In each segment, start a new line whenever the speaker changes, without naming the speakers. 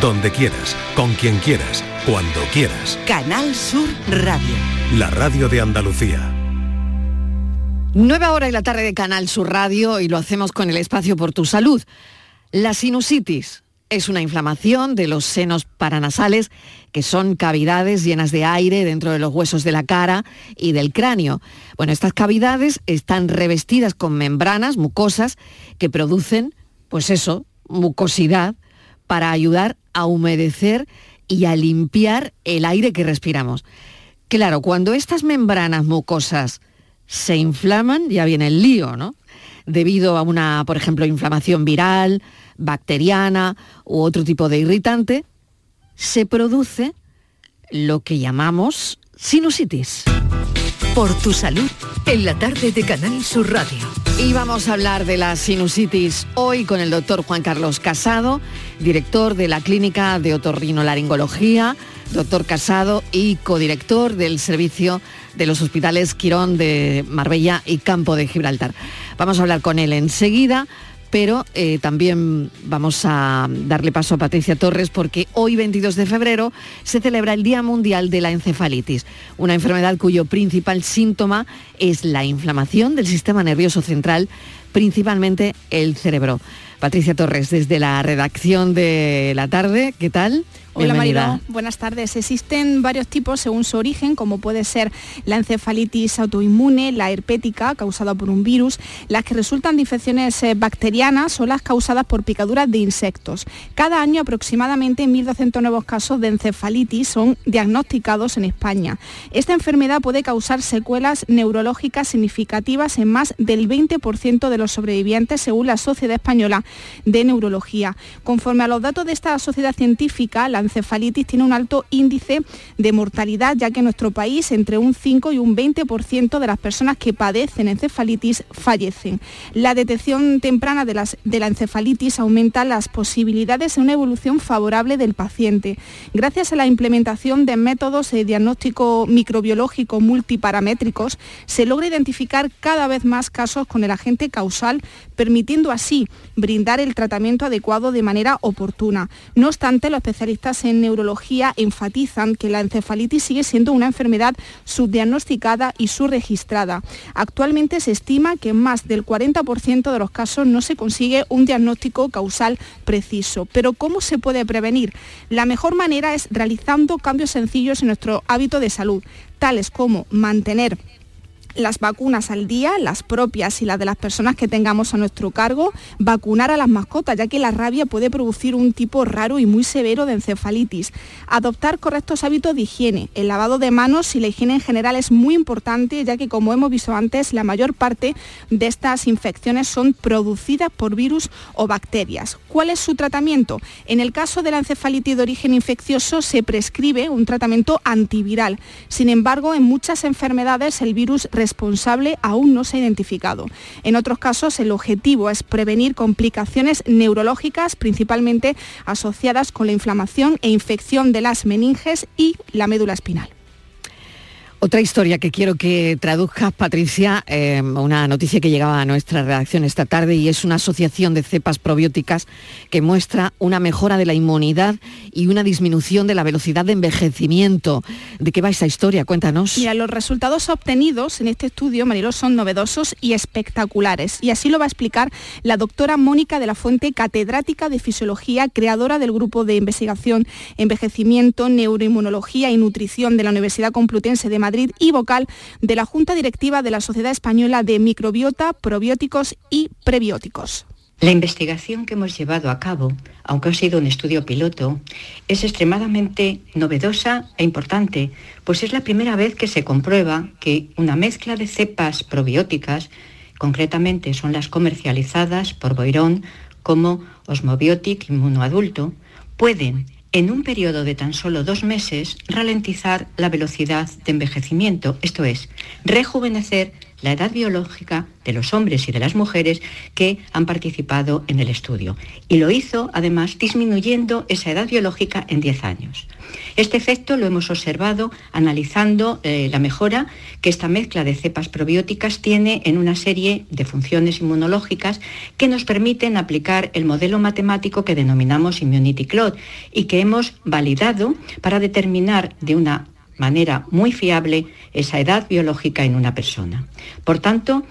donde quieras, con quien quieras, cuando quieras.
Canal Sur Radio.
La radio de Andalucía.
Nueva hora y la tarde de Canal Sur Radio y lo hacemos con el espacio por tu salud. La sinusitis es una inflamación de los senos paranasales, que son cavidades llenas de aire dentro de los huesos de la cara y del cráneo. Bueno, estas cavidades están revestidas con membranas mucosas que producen, pues eso, mucosidad para ayudar a humedecer y a limpiar el aire que respiramos. Claro, cuando estas membranas mucosas se inflaman, ya viene el lío, ¿no? Debido a una, por ejemplo, inflamación viral, bacteriana u otro tipo de irritante, se produce lo que llamamos sinusitis.
Por tu salud, en la tarde de Canal Sur Radio.
Y vamos a hablar de la sinusitis hoy con el doctor Juan Carlos Casado, director de la Clínica de Otorrinolaringología, doctor Casado y codirector del servicio de los hospitales Quirón de Marbella y Campo de Gibraltar. Vamos a hablar con él enseguida pero eh, también vamos a darle paso a Patricia Torres porque hoy 22 de febrero se celebra el Día Mundial de la Encefalitis, una enfermedad cuyo principal síntoma es la inflamación del sistema nervioso central, principalmente el cerebro. Patricia Torres, desde la redacción de la tarde, ¿qué tal?
Hola Marilo, buenas tardes. Existen varios tipos según su origen, como puede ser la encefalitis autoinmune, la herpética, causada por un virus, las que resultan de infecciones eh, bacterianas o las causadas por picaduras de insectos. Cada año aproximadamente 1.200 nuevos casos de encefalitis son diagnosticados en España. Esta enfermedad puede causar secuelas neurológicas significativas en más del 20% de los sobrevivientes según la Sociedad Española de Neurología. Conforme a los datos de esta sociedad científica, la encefalitis tiene un alto índice de mortalidad, ya que en nuestro país entre un 5 y un 20% de las personas que padecen encefalitis fallecen. La detección temprana de, de la encefalitis aumenta las posibilidades de una evolución favorable del paciente. Gracias a la implementación de métodos de diagnóstico microbiológico multiparamétricos, se logra identificar cada vez más casos con el agente causal, permitiendo así brindar el tratamiento adecuado de manera oportuna. No obstante, los especialistas en neurología enfatizan que la encefalitis sigue siendo una enfermedad subdiagnosticada y subregistrada. Actualmente se estima que en más del 40% de los casos no se consigue un diagnóstico causal preciso. Pero ¿cómo se puede prevenir? La mejor manera es realizando cambios sencillos en nuestro hábito de salud, tales como mantener las vacunas al día, las propias y las de las personas que tengamos a nuestro cargo, vacunar a las mascotas, ya que la rabia puede producir un tipo raro y muy severo de encefalitis, adoptar correctos hábitos de higiene, el lavado de manos y la higiene en general es muy importante, ya que como hemos visto antes, la mayor parte de estas infecciones son producidas por virus o bacterias. ¿Cuál es su tratamiento? En el caso de la encefalitis de origen infeccioso se prescribe un tratamiento antiviral. Sin embargo, en muchas enfermedades el virus responsable aún no se ha identificado. En otros casos, el objetivo es prevenir complicaciones neurológicas, principalmente asociadas con la inflamación e infección de las meninges y la médula espinal.
Otra historia que quiero que traduzcas, Patricia, eh, una noticia que llegaba a nuestra redacción esta tarde y es una asociación de cepas probióticas que muestra una mejora de la inmunidad y una disminución de la velocidad de envejecimiento. ¿De qué va esa historia? Cuéntanos.
Mira, los resultados obtenidos en este estudio, Marilo, son novedosos y espectaculares. Y así lo va a explicar la doctora Mónica de la Fuente, catedrática de Fisiología, creadora del grupo de investigación Envejecimiento, Neuroinmunología y Nutrición de la Universidad Complutense de Madrid Madrid y vocal de la Junta Directiva de la Sociedad Española de Microbiota, Probióticos y Prebióticos.
La investigación que hemos llevado a cabo, aunque ha sido un estudio piloto, es extremadamente novedosa e importante, pues es la primera vez que se comprueba que una mezcla de cepas probióticas, concretamente son las comercializadas por Boirón como Osmobiotic inmunoadulto, pueden en un periodo de tan solo dos meses ralentizar la velocidad de envejecimiento, esto es, rejuvenecer la edad biológica de los hombres y de las mujeres que han participado en el estudio. Y lo hizo, además, disminuyendo esa edad biológica en 10 años. Este efecto lo hemos observado analizando eh, la mejora que esta mezcla de cepas probióticas tiene en una serie de funciones inmunológicas que nos permiten aplicar el modelo matemático que denominamos Immunity Cloud y que hemos validado para determinar de una manera muy fiable esa edad biológica en una persona. Por tanto,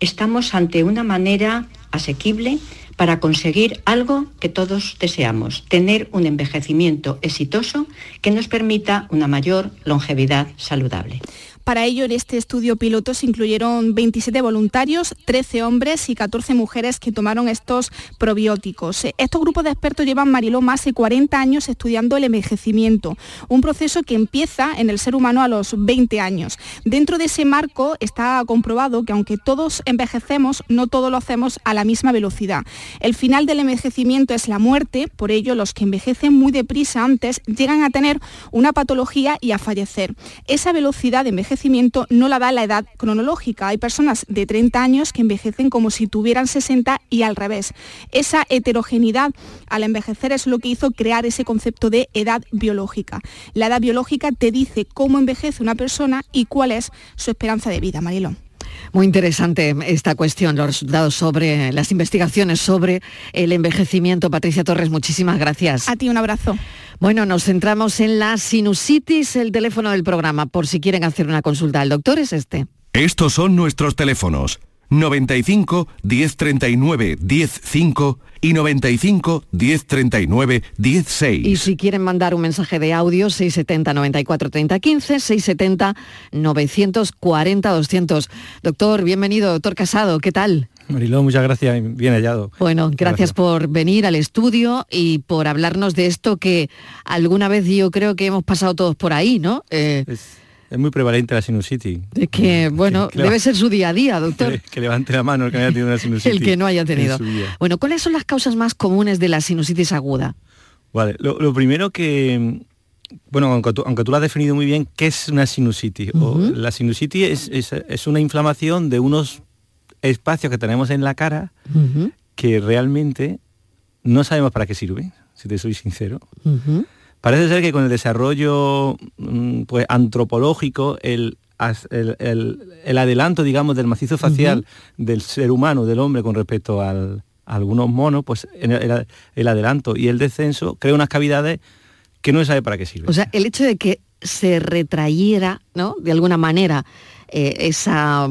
estamos ante una manera asequible para conseguir algo que todos deseamos, tener un envejecimiento exitoso que nos permita una mayor longevidad saludable.
Para ello, en este estudio piloto se incluyeron 27 voluntarios, 13 hombres y 14 mujeres que tomaron estos probióticos. Estos grupos de expertos llevan, Mariló, más de 40 años estudiando el envejecimiento, un proceso que empieza en el ser humano a los 20 años. Dentro de ese marco está comprobado que aunque todos envejecemos, no todo lo hacemos a la misma velocidad. El final del envejecimiento es la muerte, por ello los que envejecen muy deprisa antes llegan a tener una patología y a fallecer. Esa velocidad de envejecimiento no la da la edad cronológica. Hay personas de 30 años que envejecen como si tuvieran 60 y al revés. Esa heterogeneidad al envejecer es lo que hizo crear ese concepto de edad biológica. La edad biológica te dice cómo envejece una persona y cuál es su esperanza de vida, Marilón.
Muy interesante esta cuestión, los resultados sobre las investigaciones sobre el envejecimiento. Patricia Torres, muchísimas gracias.
A ti un abrazo.
Bueno, nos centramos en la sinusitis, el teléfono del programa, por si quieren hacer una consulta. El doctor es este.
Estos son nuestros teléfonos. 95 1039 105 y 95 1039 16.
Y si quieren mandar un mensaje de audio 670 94 30 15 670 940 200. Doctor, bienvenido, doctor Casado, ¿qué tal?
Mariló, muchas gracias, bien hallado.
Bueno, gracias, por venir al estudio y por hablarnos de esto que alguna vez yo creo que hemos pasado todos por ahí, ¿no?
Eh, es muy prevalente la sinusitis.
De que, bueno, debe ser su día a día, doctor.
Que, levante la mano el que haya tenido una sinusitis.
el que no haya tenido. Bueno, ¿cuáles son las causas más comunes de la sinusitis aguda?
Vale, lo, primero que, bueno, aunque tú, aunque tú, lo has definido muy bien, ¿qué es una sinusitis? la sinusitis es, una inflamación de unos espacios que tenemos en la cara que realmente no sabemos para qué sirven, si te soy sincero. Parece ser que con el desarrollo mm, pues, antropológico, el, el, adelanto, digamos, del macizo facial del ser humano, del hombre, con respecto al, a algunos monos, pues el, el, adelanto y el descenso crea unas cavidades que no se sabe para qué sirven.
O sea, el hecho de que se retrayera, ¿no? De alguna manera, eh, esa,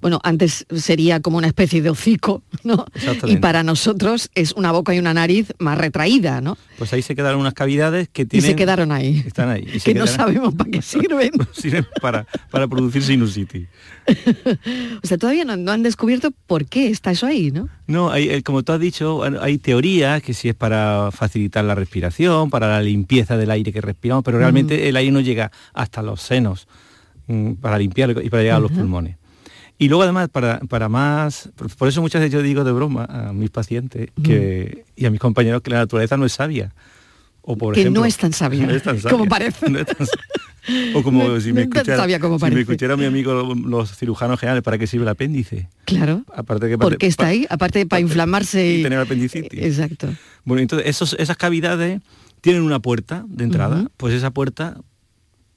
bueno, antes sería como una especie de hocico, ¿no? Y para nosotros es una boca y una nariz más retraída, ¿no?
Pues ahí se quedaron unas cavidades que tienen...
Y se quedaron ahí.
Están ahí.
que no sabemos para qué sirven.
sirven para, para producir sinusitis.
o sea, todavía no, han descubierto por qué está eso ahí, ¿no?
No, hay, eh, como tú has dicho, hay teorías que si es para facilitar la respiración, para la limpieza del aire que respiramos, pero realmente el aire no llega hasta los senos. Mm, para limpiar y para llegar a los pulmones. Y luego además, para, para, más, por eso muchas veces yo digo de broma a mis pacientes que, y a mis compañeros que la naturaleza no es sabia.
O por que no es tan sabia, como parece.
o como si, me escuchara, si me escuchara mi amigo los cirujanos generales, ¿para qué sirve el apéndice?
Claro. Aparte que ¿Por qué está ahí? Aparte para inflamarse
y, tener apendicitis.
Exacto.
Bueno, entonces esos, esas cavidades tienen una puerta de entrada, pues esa puerta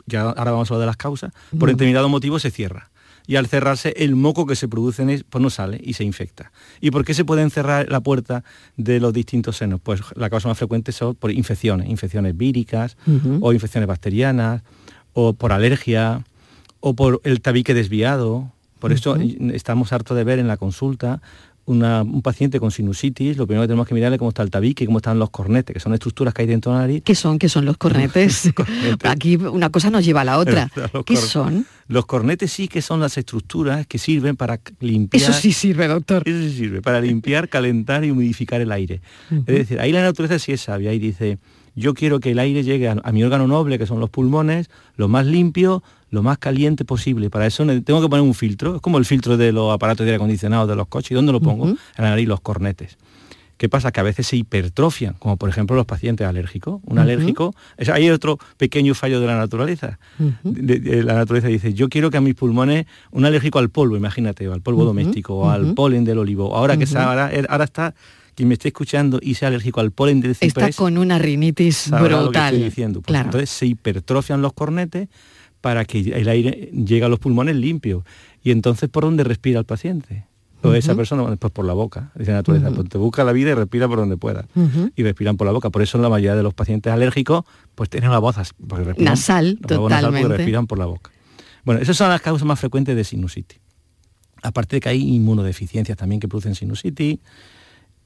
ya ahora vamos a hablar de las causas, por determinado motivo se cierra. Y al cerrarse, el moco que se produce pues no sale y se infecta. ¿Y por qué se puede cerrar la puerta de los distintos senos? Pues la causa más frecuente son por infecciones, infecciones víricas o infecciones bacterianas, o por alergia, o por el tabique desviado. Por eso estamos hartos de ver en la consulta un paciente con sinusitis, lo primero que tenemos que mirarle cómo está el tabique, cómo están los cornetes, que son estructuras que hay dentro de la nariz.
¿Qué son? ¿Qué son los cornetes? Aquí una cosa nos lleva a la otra. ¿Qué son?
Los cornetes sí que son las estructuras que sirven para limpiar...
Eso sí sirve, doctor.
Eso sí sirve, para limpiar, calentar y humidificar el aire. Es decir, ahí la naturaleza sí es sabia y dice, yo quiero que el aire llegue a, mi órgano noble, que son los pulmones, lo más limpio, lo más caliente posible. Para eso tengo que poner un filtro, es como el filtro de los aparatos de aire acondicionado de los coches. ¿Y dónde lo pongo? En la nariz, los cornetes. ¿Qué pasa? Que a veces se hipertrofian, como por ejemplo los pacientes alérgicos. Un alérgico, es, hay otro pequeño fallo de la naturaleza. la naturaleza dice, yo quiero que a mis pulmones, un alérgico al polvo, imagínate, al polvo doméstico, o al polen del olivo, ahora que ahora, ahora está quien me esté escuchando y sea alérgico al polen del ciprés...
Está con una rinitis brutal.
diciendo. Pues entonces se hipertrofian los cornetes para que el aire llegue a los pulmones limpios. Y entonces, ¿por dónde respira el paciente? O esa persona, pues por la boca, dice la naturaleza, pues te busca la vida y respira por donde pueda. Y respiran por la boca. Por eso la mayoría de los pacientes alérgicos, pues tienen la voz
nasal, totalmente.
respiran por la boca. Bueno, esas son las causas más frecuentes de sinusitis. Aparte de que hay inmunodeficiencias también que producen sinusitis.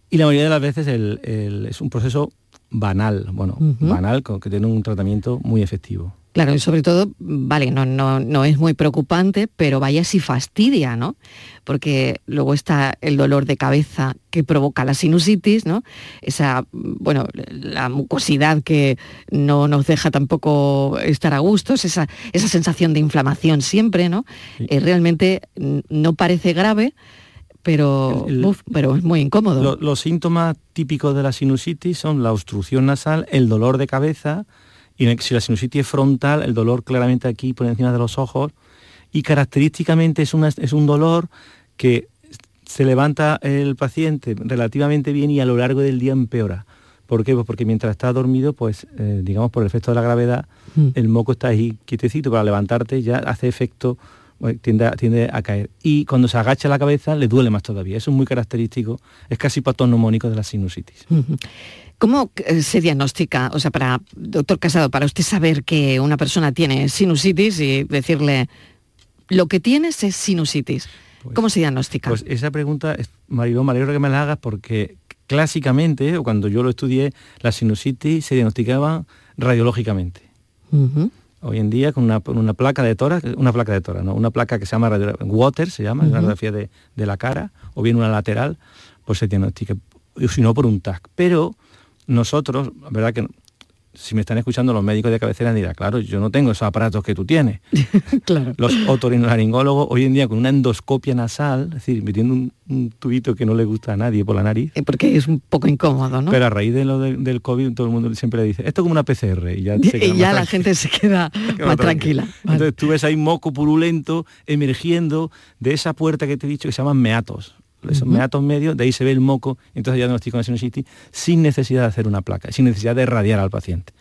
Y la mayoría de las veces es un proceso banal, bueno, banal, que tiene un tratamiento muy efectivo.
Claro, y sobre todo, vale, no, no, no es muy preocupante, pero vaya si fastidia, ¿no? Porque luego está el dolor de cabeza que provoca la sinusitis, ¿no? Esa, bueno, la mucosidad que no nos deja tampoco estar a gustos, esa, esa sensación de inflamación siempre, ¿no? Eh, realmente no parece grave, pero, pero es muy incómodo.
los síntomas típicos de la sinusitis son la obstrucción nasal, el dolor de cabeza, y si la sinusitis es frontal, el dolor claramente aquí por encima de los ojos, y característicamente es, es un dolor que se levanta el paciente relativamente bien y a lo largo del día empeora. ¿Por qué? Pues porque mientras está dormido, pues eh, digamos por el efecto de la gravedad, mm. el moco está ahí quietecito, para levantarte ya hace efecto tiende, a, caer. Y cuando se agacha la cabeza le duele más todavía. Eso es muy característico, es casi patognomónico de la sinusitis.
¿Cómo eh, se diagnostica, o sea, para, doctor Casado, para usted saber que una persona tiene sinusitis y decirle, lo que tienes es sinusitis? Pues ¿Cómo se diagnostica?
Pues esa pregunta, Mariló, me alegro que me la hagas porque clásicamente, cuando yo lo estudié, la sinusitis se diagnosticaba radiológicamente hoy en día con una, placa de tora, una placa de tora, ¿no? una placa que se llama water, se llama, una radiografía de, de, la cara, o bien una lateral, pues se diagnostica, si no por un TAC. Pero nosotros, la verdad que si me están escuchando los médicos de cabecera dirán, claro, yo no tengo esos aparatos que tú tienes.
claro.
Los otorrinolaringólogos hoy en día con una endoscopia nasal, es decir, metiendo un, tubito que no le gusta a nadie por la nariz.
Eh, porque es un poco incómodo, ¿no?
Pero a raíz de lo del COVID todo el mundo siempre le dice, esto es como una PCR y ya,
y ya la gente se queda más tranquila.
Entonces tú ves ahí moco purulento emergiendo de esa puerta que te he dicho que se llaman meatos esos meatos medios, de ahí se ve el moco, entonces ya diagnostico una sinusitis sin necesidad de hacer una placa, sin necesidad de irradiar al paciente.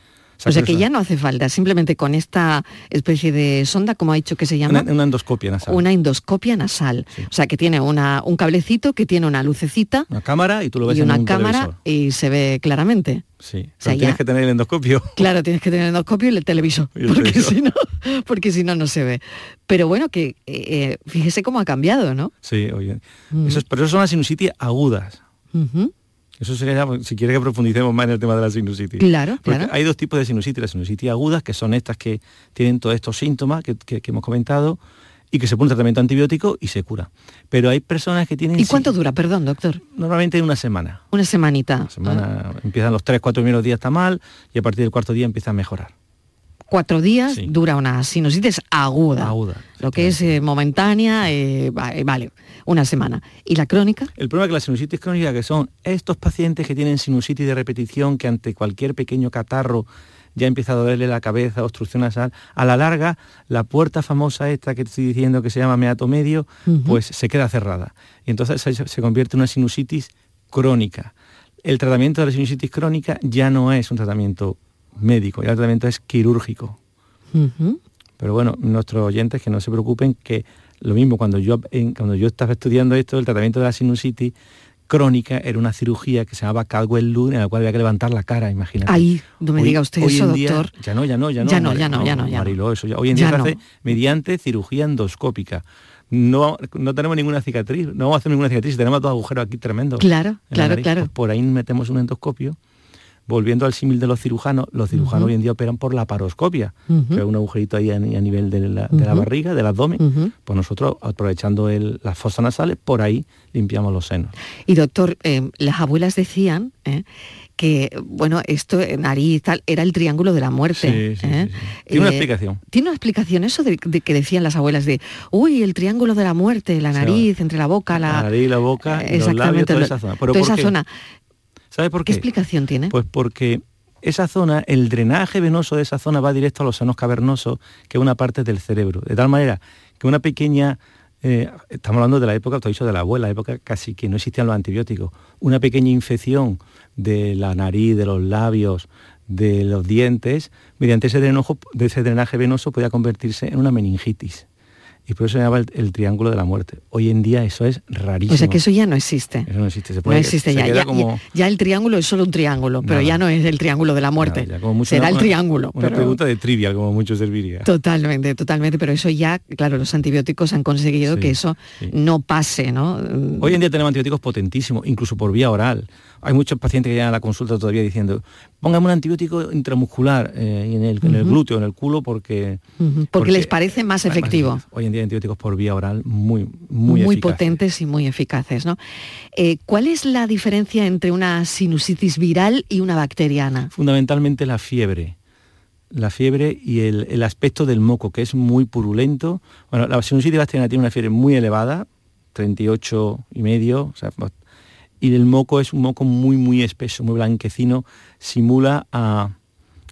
O sea, que, ya no hace falta, simplemente con esta especie de sonda, como ha dicho que se llama.
Una, endoscopia nasal.
Una endoscopia nasal. O sea, que tiene una, un cablecito, que tiene una lucecita.
Una cámara y tú lo ves
y
en
una cámara y se ve claramente.
Sí, o sea, tienes que tener el endoscopio.
Claro, tienes que tener el endoscopio y el televisor, porque, Si no, porque si no, no se ve. Pero bueno, que eh, fíjese cómo ha cambiado, ¿no?
Sí, oye. Mm. Eso pero eso son las sinusitis agudas. Eso sería, si quiere que profundicemos más en el tema de la sinusitis.
Claro, claro.
Hay dos tipos de sinusitis, las sinusitis agudas, que son estas que tienen todos estos síntomas que, hemos comentado, y que se pone un tratamiento antibiótico y se cura. Pero hay personas que tienen...
¿Y cuánto dura, perdón, doctor?
Normalmente una semana.
Una semanita.
Una semana, ah. empiezan los tres, cuatro primeros días está mal y a partir del cuarto día empieza a mejorar
cuatro días dura una sinusitis aguda.
Aguda.
Lo que es eh, momentánea, eh, vale, una semana. ¿Y la crónica?
El problema es que la sinusitis crónica, que son estos pacientes que tienen sinusitis de repetición, que ante cualquier pequeño catarro ya empieza a dolerle la cabeza, obstrucción nasal, a la larga, la puerta famosa esta que te estoy diciendo que se llama meato medio, pues se queda cerrada. Y entonces se, se convierte en una sinusitis crónica. El tratamiento de la sinusitis crónica ya no es un tratamiento médico, y el tratamiento es quirúrgico. Pero bueno, nuestros oyentes que no se preocupen que lo mismo cuando yo, cuando yo estaba estudiando esto, el tratamiento de la sinusitis crónica era una cirugía que se llamaba Caldwell Lune, en la cual había que levantar la cara, imagínate.
Ahí, no me diga usted eso, doctor.
Ya no, ya no, ya no.
Ya no, ya no, ya no. Ya
eso hoy en día se hace mediante cirugía endoscópica. No, no tenemos ninguna cicatriz, no vamos a hacer ninguna cicatriz, tenemos dos agujeros aquí tremendos.
Claro, claro, claro. Pues
por ahí metemos un endoscopio volviendo al símil de los cirujanos, los cirujanos hoy en día operan por la paroscopia, que es un agujerito ahí a, nivel de la, barriga, del abdomen. Pues nosotros, aprovechando las fosas nasales, por ahí limpiamos los senos.
Y doctor, eh, las abuelas decían ¿eh? que, bueno, esto, eh, nariz, tal, era el triángulo de la muerte.
Tiene una explicación.
Tiene una explicación eso de, que decían las abuelas de, uy, el triángulo de la muerte, la nariz, entre la boca, la...
La nariz, la boca, los labios, toda esa zona.
toda esa zona
¿Sabe por qué?
¿Qué explicación tiene?
Pues porque esa zona, el drenaje venoso de esa zona va directo a los senos cavernosos, que es una parte del cerebro. De tal manera que una pequeña, eh, estamos hablando de la época, te he dicho de la abuela, la época casi que no existían los antibióticos, una pequeña infección de la nariz, de los labios, de los dientes, mediante ese, de ese drenaje venoso podía convertirse en una meningitis y por eso se llama el, triángulo de la muerte. Hoy en día eso es rarísimo.
O sea que eso ya no existe.
Eso no existe.
no existe ya. Ya, el triángulo es solo un triángulo, pero ya no es el triángulo de la muerte. Será el triángulo.
Una pregunta de trivia, como mucho serviría.
Totalmente, totalmente. Pero eso ya, claro, los antibióticos han conseguido que eso no pase, ¿no?
Hoy en día tenemos antibióticos potentísimos, incluso por vía oral. Hay muchos pacientes que llegan a la consulta todavía diciendo, póngame un antibiótico intramuscular eh, en, el, glúteo, en el culo, porque,
porque... les parece más efectivo.
Hoy en día hay antibióticos por vía oral muy, muy,
muy potentes y muy eficaces. ¿no? Eh, ¿Cuál es la diferencia entre una sinusitis viral y una bacteriana?
Fundamentalmente la fiebre la fiebre y el, aspecto del moco, que es muy purulento. Bueno, la sinusitis bacteriana tiene una fiebre muy elevada, 38 y medio, o sea, y el moco es un moco muy, muy espeso, muy blanquecino, simula a,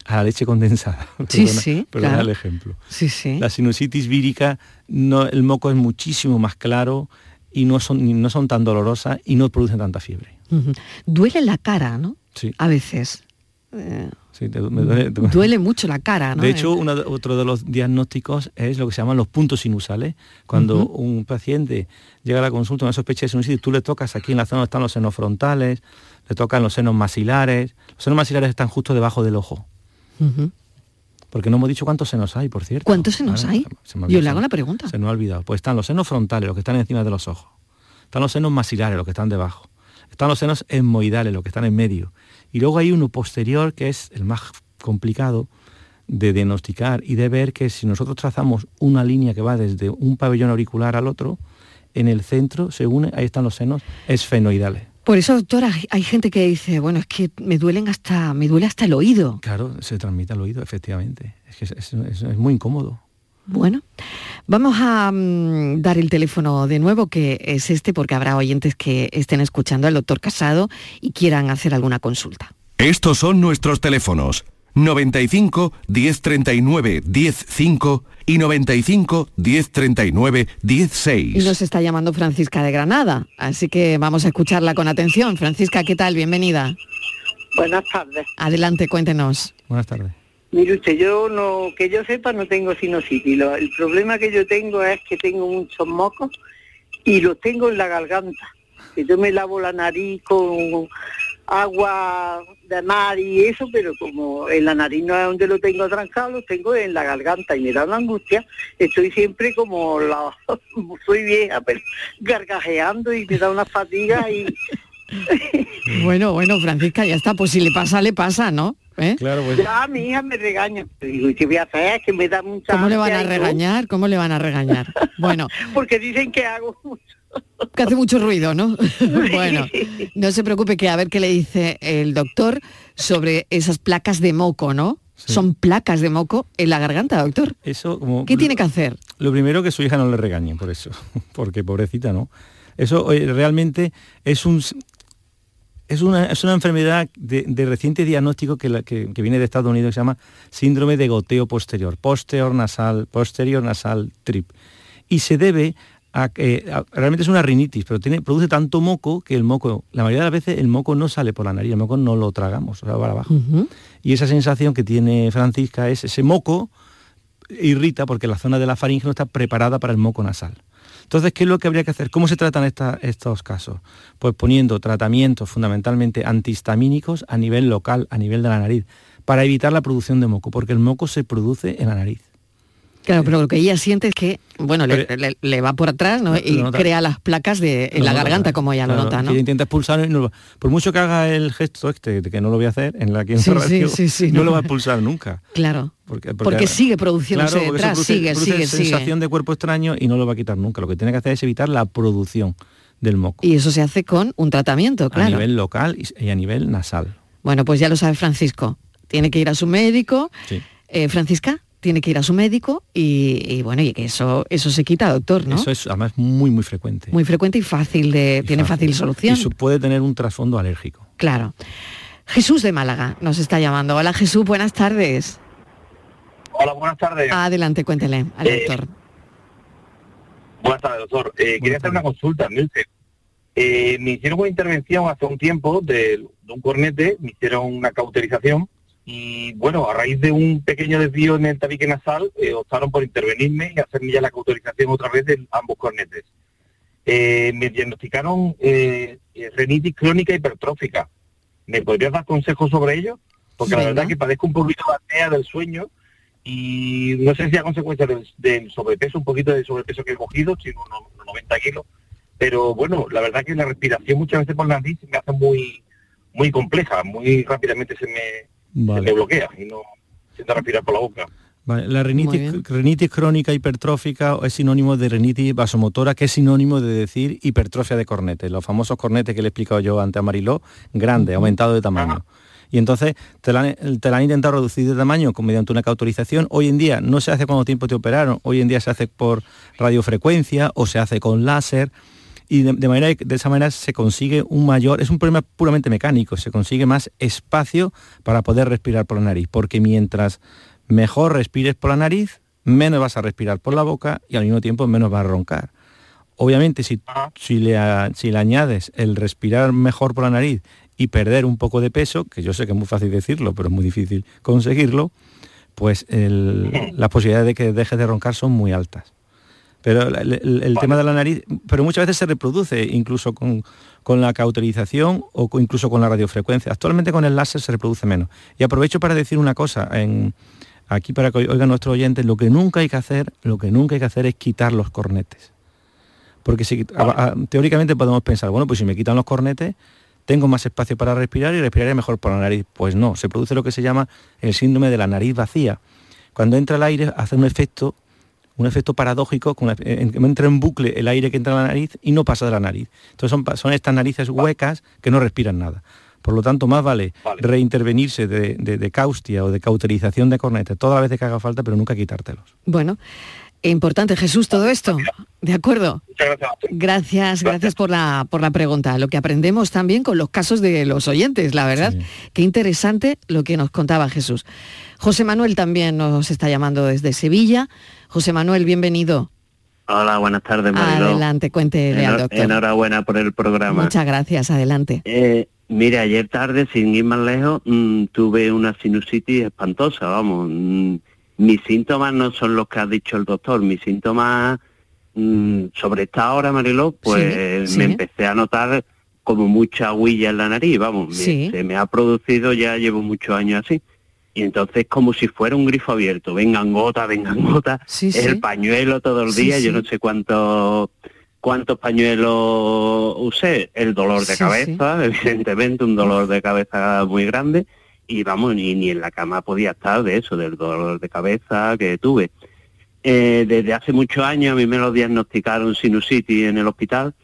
la leche condensada.
Sí, sí,
perdona el ejemplo.
Sí, sí.
La sinusitis vírica, no, el moco es muchísimo más claro y no son, no son tan dolorosas y no producen tanta fiebre.
Duele la cara, ¿no?
Sí.
A veces.
Eh,
duele, mucho la cara, ¿no?
De hecho, otro de los diagnósticos es lo que se llaman los puntos sinusales. Cuando un paciente llega a la consulta con una sospecha de sinusitis, tú le tocas aquí en la zona donde están los senos frontales, le tocan los senos maxilares. Los senos maxilares están justo debajo del ojo. Porque no hemos dicho cuántos senos hay, por cierto.
¿Cuántos senos hay? Yo le hago la pregunta.
Se nos ha olvidado. Pues están los senos frontales, los que están encima de los ojos. Están los senos maxilares, los que están debajo. Están los senos esmoidales, los que están en medio. Y luego hay uno posterior, que es el más complicado de diagnosticar y de ver que si nosotros trazamos una línea que va desde un pabellón auricular al otro, en el centro se une, ahí están los senos esfenoidales.
Por eso, doctora, hay gente que dice, bueno, es que me duelen hasta, me duele hasta el oído.
Claro, se transmite al oído, efectivamente. Es que es, muy incómodo.
Bueno, vamos a mm, dar el teléfono de nuevo, que es este, porque habrá oyentes que estén escuchando al doctor Casado y quieran hacer alguna consulta.
Estos son nuestros teléfonos. 95 1039 105 y 95 1039 16.
Y nos está llamando Francisca de Granada, así que vamos a escucharla con atención. Francisca, ¿qué tal? Bienvenida.
Buenas tardes.
Adelante, cuéntenos.
Buenas tardes.
Mire usted, yo no, que yo sepa no tengo sinusitis. el problema que yo tengo es que tengo muchos mocos y los tengo en la garganta. Que yo me lavo la nariz con agua de mar y eso, pero como en la nariz no es donde lo tengo trancado, lo tengo en la garganta y me da una angustia, estoy siempre como la, soy vieja, pero gargajeando y me da una fatiga y...
bueno, bueno, Francisca, ya está, pues si le pasa, le pasa, ¿no?
¿Eh? Claro, pues... Ya mi hija me regaña. Digo, ¿qué voy a hacer? Que me da mucha...
¿Cómo le van a regañar? ¿Cómo le van a regañar? Bueno.
Porque dicen que hago mucho.
Que hace mucho ruido, ¿no? bueno, no se preocupe que a ver qué le dice el doctor sobre esas placas de moco, ¿no? Son placas de moco en la garganta, doctor.
Eso como
¿Qué tiene que hacer?
Lo primero que su hija no le regañe por eso, porque pobrecita, ¿no? Eso realmente es un es una, es una enfermedad de, reciente diagnóstico que, que, viene de Estados Unidos, que se llama síndrome de goteo posterior, posterior nasal, posterior nasal trip. Y se debe realmente es una rinitis, pero tiene, produce tanto moco que el moco, la mayoría de las veces el moco no sale por la nariz, el moco no lo tragamos, o sea, va abajo. Y esa sensación que tiene Francisca es ese moco irrita porque la zona de la faringe no está preparada para el moco nasal. Entonces, ¿qué es lo que habría que hacer? ¿Cómo se tratan estos casos? Pues poniendo tratamientos fundamentalmente antihistamínicos a nivel local, a nivel de la nariz, para evitar la producción de moco, porque el moco se produce en la nariz.
Claro, pero lo que ella siente es que, bueno, le, va por atrás ¿no? y crea las placas de, en la garganta, como ella lo nota, ¿no?
Ella intenta expulsar, y no, por mucho que haga el gesto este, de que no lo voy a hacer, en la que sí, no, lo va a expulsar nunca.
Claro, porque, sigue produciéndose detrás, sigue, sigue,
sensación de cuerpo extraño y no lo va a quitar nunca. Lo que tiene que hacer es evitar la producción del moco.
Y eso se hace con un tratamiento, claro.
A nivel local y, a nivel nasal.
Bueno, pues ya lo sabe Francisco. Tiene que ir a su médico. Eh, Francisca, tiene que ir a su médico y, bueno, y que eso, eso se quita, doctor, ¿no?
Eso es además muy, muy frecuente.
Muy frecuente y fácil de, tiene fácil, solución.
Y puede tener un trasfondo alérgico.
Claro. Jesús de Málaga nos está llamando. Hola Jesús, buenas tardes.
Hola, buenas tardes.
Adelante, cuéntele al
Eh,
doctor.
Buenas tardes, doctor. Eh, quería hacer una consulta, Milce. Eh, me hicieron una intervención hace un tiempo de, de un cornete, me hicieron una cauterización y bueno, a raíz de un pequeño desvío en el tabique nasal, eh, optaron por intervenirme y hacerme ya la cauterización otra vez de ambos cornetes. Eh, me diagnosticaron eh, eh, renitis crónica hipertrófica. ¿Me podrías dar consejos sobre ello? Porque la verdad que padezco un poquito de apnea del sueño y no sé si a consecuencia del, del sobrepeso, un poquito de sobrepeso que he cogido, sino unos, unos 90 kilos, pero bueno, la verdad que la respiración muchas veces por la nariz me hace muy muy compleja, muy rápidamente se me, se
Vale.
bloquea y no siento respirar por la boca.
Vale, La rinitis, crónica hipertrófica es sinónimo de rinitis vasomotora, que es sinónimo de decir hipertrofia de cornetes. Los famosos cornetes que le he explicado yo antes a Mariló, grande, aumentado de tamaño. Y entonces te la, han, te la han intentado reducir de tamaño con, mediante una cauterización. Hoy en día no se hace cuando tiempo te operaron, hoy en día se hace por radiofrecuencia o se hace con láser. Y de, de manera de esa manera se consigue un mayor, es un problema puramente mecánico, se consigue más espacio para poder respirar por la nariz, porque mientras mejor respires por la nariz, menos vas a respirar por la boca y al mismo tiempo menos vas a roncar. Obviamente, si,
Ajá.
si, le, si le añades el respirar mejor por la nariz y perder un poco de peso, que yo sé que es muy fácil decirlo, pero es muy difícil conseguirlo, pues el- las posibilidades de que dejes de roncar son muy altas. Pero el, el- el tema de la nariz, pero muchas veces se reproduce incluso con, con la cauterización o incluso con la radiofrecuencia. Actualmente con el láser se reproduce menos. Y aprovecho para decir una cosa, en, aquí para que oigan nuestros oyentes, lo que nunca hay que hacer, lo que nunca hay que hacer es quitar los cornetes. Porque si, a- a- teóricamente podemos pensar, bueno, pues si me quitan los cornetes, tengo más espacio para respirar y respiraré mejor por la nariz. Pues no, se produce lo que se llama el síndrome de la nariz vacía. Cuando entra el aire hace un efecto, un efecto paradójico, con en- en- entra en bucle el aire que entra a la nariz y no pasa de la nariz. Entonces son, estas narices huecas que no respiran nada. Por lo tanto, más vale,
Vale.
reintervenirse de, de- de caustia o de cauterización de cornetes todas las veces que haga falta, pero nunca quitártelos.
Bueno, importante Jesús todo esto. ¿De acuerdo?
Muchas gracias.
Gracias, gracias por la, por la pregunta. Lo que aprendemos también con los casos de los oyentes, la verdad.
Sí.
Qué interesante lo que nos contaba Jesús. José Manuel también nos está llamando desde Sevilla. José Manuel, bienvenido.
Hola, buenas tardes, Mariló.
Adelante, cuéntele al doctor.
Enhorabuena por el programa.
Muchas gracias, adelante.
Eh, mire, ayer tarde, sin ir más lejos, mm, tuve una sinusitis espantosa, vamos. mm, mis síntomas no son los que ha dicho el doctor, mis síntomas mm, sobre esta hora, Mariló, pues
Sí, sí.
me empecé a notar como mucha huilla en la nariz, vamos. me-
Sí.
se me ha producido, ya llevo muchos años así. Y entonces como si fuera un grifo abierto, vengan gotas, vengan gotas,
Sí, sí.
el pañuelo todo el día,
sí.
yo no sé cuántos cuántos pañuelos usé, el dolor de cabeza, evidentemente un dolor de cabeza muy grande y vamos, ni, ni en la cama podía estar de eso, del dolor de cabeza que tuve. Eh, desde hace muchos años a mí me lo diagnosticaron sinusitis en el hospital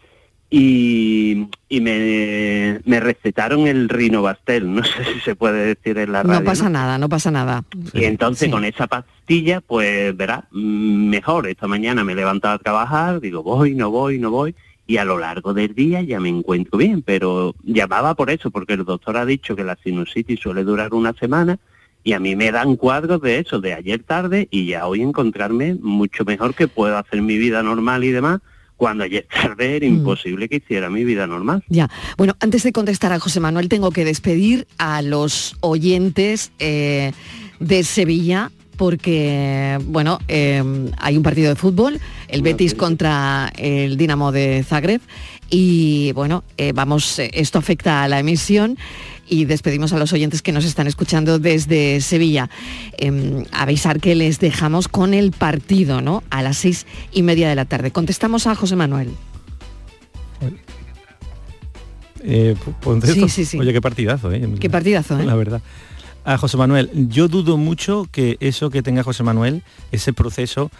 y, y me, me recetaron el rinovastel, no sé si se puede decir en la radio.
No pasa nada, no pasa nada.
Y entonces
Sí.
con esa pastilla, pues verá, mm, mejor. Esta mañana me he levantado a trabajar, digo, voy, no voy, no voy. Y a lo largo del día ya me encuentro bien, pero llamaba por eso, porque el doctor ha dicho que la sinusitis suele durar una semana y a mí me dan cuadros de eso, de ayer tarde y ya hoy encontrarme mucho mejor que puedo hacer mi vida normal y demás, cuando ayer tarde era
Mm.
imposible que hiciera mi vida normal.
Ya, bueno, antes de contestar a José Manuel, tengo que despedir a los oyentes eh, de Sevilla porque, bueno, eh, hay un partido de fútbol, el Betis contra el Dinamo de Zagreb, y bueno, eh, vamos, esto afecta a la emisión y despedimos a los oyentes que nos están escuchando desde Sevilla. Eh, avisar que les dejamos con el partido, ¿no? A las seis y media de la tarde. Contestamos a José Manuel.
Eh,
Sí, sí, sí.
Oye, qué partidazo, ¿eh?
Qué partidazo, ¿eh?
La verdad. A José Manuel, yo dudo mucho que eso que tenga José Manuel, ese proceso,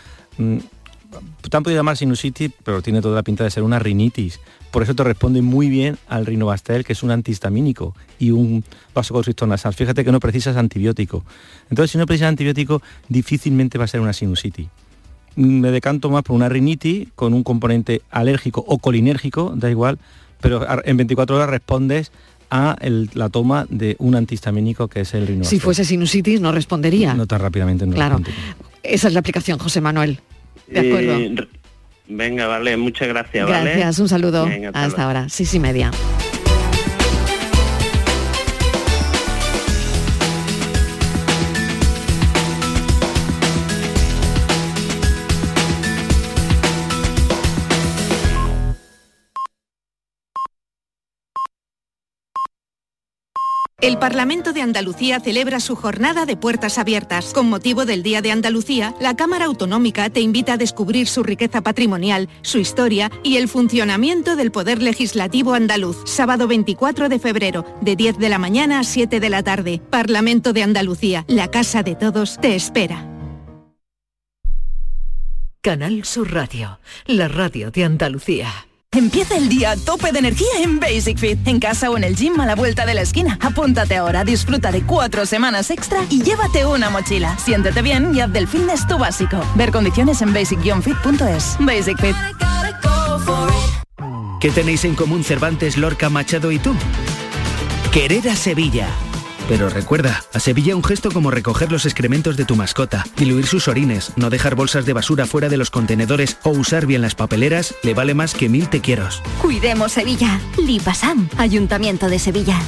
mm, tan podido llamar sinusitis, pero tiene toda la pinta de ser una rinitis. Por eso te responde muy bien al rinovastel, que es un antihistamínico y un vasoconstrictor nasal. Fíjate que no precisas antibiótico. Entonces, si no precisas antibiótico, difícilmente va a ser una sinusitis. Mm, Me decanto más por una rinitis con un componente alérgico o colinérgico, da igual, pero en 24 horas respondes a el- la toma de un antihistamínico que es el rinosol.
Si fuese sinusitis no respondería.
No tan rápidamente. No
Claro. Esa es la aplicación, José Manuel. De acuerdo.
Eh, venga, vale, muchas gracias, ¿vale?
Gracias, un saludo.
Venga, hasta
Hasta ahora, seis y media.
El Parlamento de Andalucía celebra su jornada de puertas abiertas. Con motivo del Día de Andalucía, la Cámara Autonómica te invita a descubrir su riqueza patrimonial, su historia y el funcionamiento del Poder Legislativo andaluz. Sábado 24 de febrero, de 10 de la mañana a 7 de la tarde. Parlamento de Andalucía, la casa de todos, te espera.
Canal Sur Radio, la radio de Andalucía.
Empieza el día a tope de energía en Basic Fit, en casa o en el gym a la vuelta de la esquina. Apúntate ahora, disfruta de cuatro semanas extra y llévate una mochila. Siéntete bien y haz del fitness tu básico. Ver condiciones en basic-fit.es. Basic Fit.
¿Qué tenéis en común Cervantes, Lorca, Machado y tú? Querer a Sevilla. Pero recuerda, a Sevilla un gesto como recoger los excrementos de tu mascota, diluir sus orines, no dejar bolsas de basura fuera de los contenedores o usar bien las papeleras le vale más que mil te quieros.
Cuidemos Sevilla. Lipasam, Ayuntamiento de Sevilla.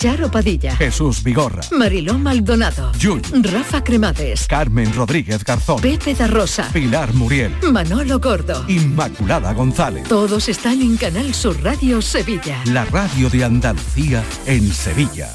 Charo Padilla,
Jesús Vigorra,
Mariló Maldonado,
Jun,
Rafa Cremades,
Carmen Rodríguez Garzón,
Pepe da Rosa,
Pilar Muriel,
Manolo Gordo.
Inmaculada González.
Todos están en Canal Sur Radio Sevilla.
La radio de Andalucía en Sevilla.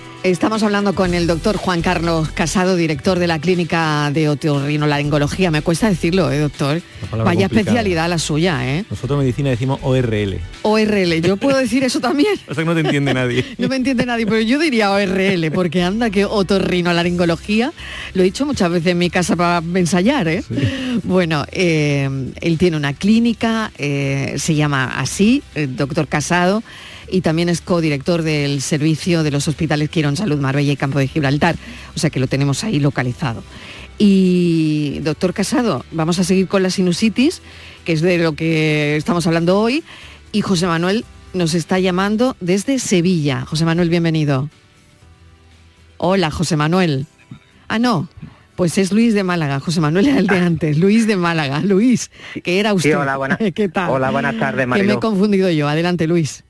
Estamos hablando con el doctor Juan Carlos Casado, director de la Clínica de Otorrinolaringología. Me cuesta decirlo, ¿eh, doctor? Vaya
complicada.
especialidad la suya, ¿eh?
Nosotros en medicina decimos ORL.
ORL, ¿yo puedo decir eso también?
O sea que no te entiende nadie.
No me entiende nadie, pero yo diría ORL, porque anda que otorrinolaringología, lo he dicho muchas veces en mi casa para ensayar, ¿eh? Bueno, eh, él tiene una clínica, eh, se llama así, el doctor Casado, y también es codirector del servicio de los hospitales Quirón Salud Marbella y Campo de Gibraltar, o sea que lo tenemos ahí localizado. Y doctor Casado, vamos a seguir con la sinusitis, que es de lo que estamos hablando hoy, y José Manuel nos está llamando desde Sevilla. José Manuel, bienvenido. Hola, José Manuel. Ah, no. Pues es Luis de Málaga. José Manuel era el de antes. Luis de Málaga. Luis, que era usted.
Sí, hola, buena-
¿Qué tal?
hola, buenas tardes,
Que me
Mariló.
he confundido yo. Adelante, Luis.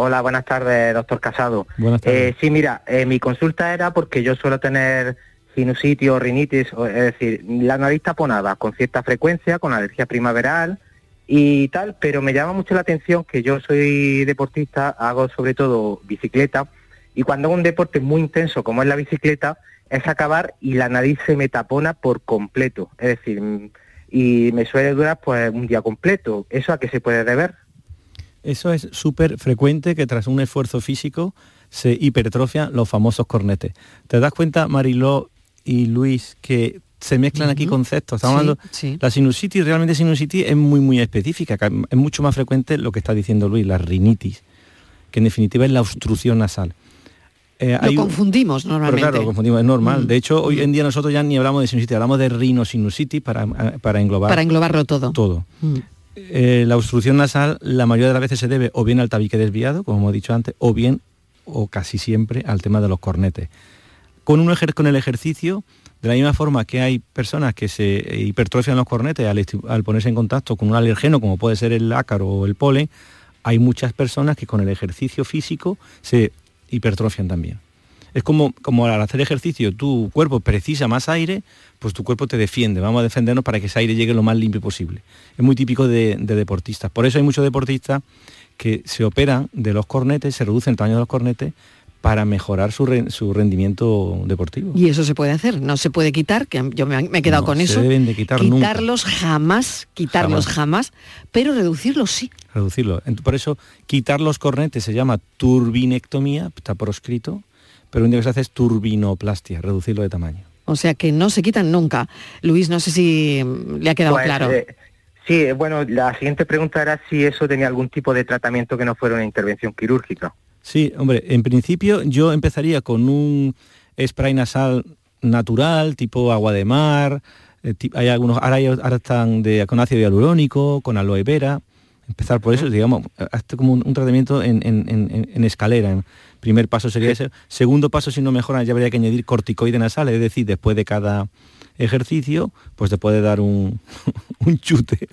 Hola, buenas tardes, doctor Casado.
Buenas
Eh, sí, mira, eh, mi consulta era porque yo suelo tener sinusitis o rinitis, es decir, la nariz taponada con cierta frecuencia, con alergia primaveral y tal, pero me llama mucho la atención que yo soy deportista, hago sobre todo bicicleta, y cuando hago un deporte muy intenso como es la bicicleta, es acabar y la nariz se me tapona por completo, es decir, mm, y me suele durar pues un día completo. ¿Eso a qué se puede deber?
Eso es súper frecuente que tras un esfuerzo físico se hipertrofian los famosos cornetes. ¿Te das cuenta, Mariló y Luis, que se mezclan aquí conceptos? Estamos
Sí,
hablando,
sí.
la sinusitis, realmente sinusitis es muy, muy específica, es mucho más frecuente lo que está diciendo Luis, la rinitis, que en definitiva es la obstrucción nasal. Eh,
Lo
hay un-
confundimos
pero
normalmente.
claro, lo confundimos, es normal.
Mm.
De hecho, hoy en día nosotros ya ni hablamos de sinusitis, hablamos de rinosinusitis para, para englobar
Para englobarlo todo.
todo.
Mm.
Eh, la obstrucción nasal la mayoría de las veces se debe o bien al tabique desviado, como hemos dicho antes, o bien, o casi siempre, al tema de los cornetes. Con, un ejer- con el ejercicio, de la misma forma que hay personas que se hipertrofian los cornetes al, al ponerse en contacto con un alergeno, como puede ser el ácaro o el polen, hay muchas personas que con el ejercicio físico se hipertrofian también. Es como, como al hacer ejercicio tu cuerpo precisa más aire, pues tu cuerpo te defiende. Vamos a defendernos para que ese aire llegue lo más limpio posible. Es muy típico de, de deportistas. Por eso hay muchos deportistas que se operan de los cornetes, se reducen el tamaño de los cornetes para mejorar su, rendimiento deportivo.
Y eso se puede hacer, no se puede quitar, que yo me, he quedado con eso.
Deben de quitar
Quitarlos jamás, quitarlos jamás. pero reducirlos sí.
Reducirlo. Por eso quitar los cornetes se llama turbinectomía, está proscrito, pero un día que se hace es turbinoplastia, reducirlo de tamaño.
O sea que no se quitan nunca. Luis, no sé si le ha quedado pues, claro.
Eh, sí, bueno, la siguiente pregunta era si eso tenía algún tipo de tratamiento que no fuera una intervención quirúrgica.
Sí, hombre, en principio yo empezaría con un spray nasal natural, tipo agua de mar, eh, hay algunos, ahora, están de, con ácido hialurónico, con aloe vera, empezar por eso, digamos, hasta como un, tratamiento en, escalera. Primer paso sería ese. Segundo paso, si no mejora, ya habría que añadir corticoide nasal, es decir, después de cada ejercicio, pues te puede dar un, un chute.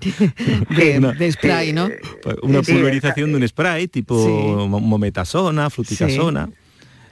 de, spray, ¿no?
Pues una pulverización de un spray, tipo mometasona, fluticasona.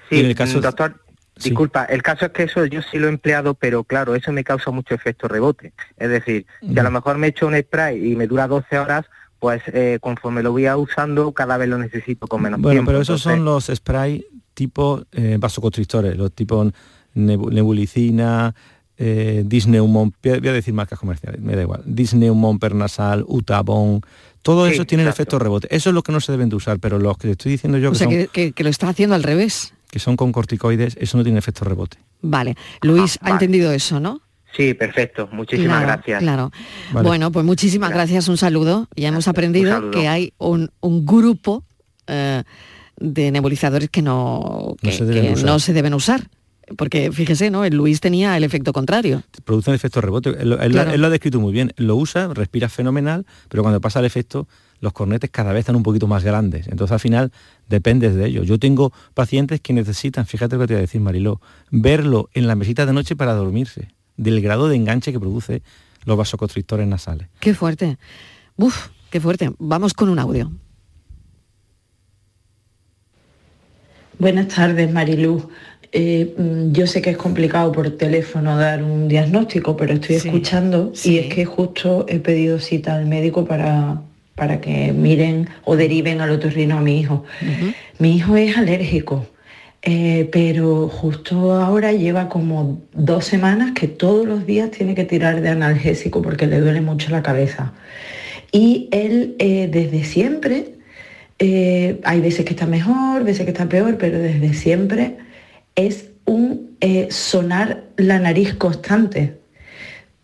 Sí, en el caso... doctor, disculpa, el caso es que eso yo sí lo he empleado, pero claro, eso me causa mucho efecto rebote. Es decir, que a lo mejor me echo un spray y me dura 12 horas, pues eh, conforme lo voy usando, cada vez lo necesito con menos
bueno,
tiempo.
pero esos son los spray tipo eh, vasoconstrictores, los tipo nebulicina, eh, Disneumon, voy a decir marcas comerciales, me da igual, Disneumon pernasal, Utabon, todo eso tiene efecto rebote. Eso es lo que no se deben de usar, pero los que estoy diciendo yo...
O sea, que, lo está haciendo al revés.
Que son con corticoides, eso no tiene efecto rebote.
Vale, Luis ha entendido eso, ¿no?
Sí, perfecto. Muchísimas gracias.
Claro. Bueno, pues muchísimas gracias. Un saludo. Ya hemos aprendido que hay un, grupo eh, de nebulizadores que no, no se deben usar. Porque fíjese, ¿no? El Luis tenía el efecto contrario.
Produce un efecto rebote. Él, lo ha descrito muy bien. Lo usa, respira fenomenal, pero cuando pasa el efecto, los cornetes cada vez están un poquito más grandes. Entonces al final dependes de ello. Yo tengo pacientes que necesitan, fíjate lo que te voy a decir Mariló, verlo en la mesita de noche para dormirse, del grado de enganche que produce los vasoconstrictores nasales.
Qué fuerte. Uf, qué fuerte. Vamos con un audio.
Buenas tardes, Marilú. Eh, mm, yo sé que es complicado por teléfono dar un diagnóstico, pero estoy escuchando y es que justo he pedido cita al médico para, para que miren o deriven al otorrino a mi hijo. Mi hijo es alérgico, eh, pero justo ahora lleva como dos semanas que todos los días tiene que tirar de analgésico porque le duele mucho la cabeza. Y él eh, desde siempre, hay veces que está mejor, veces que está peor, pero desde siempre es un eh, sonar la nariz constante,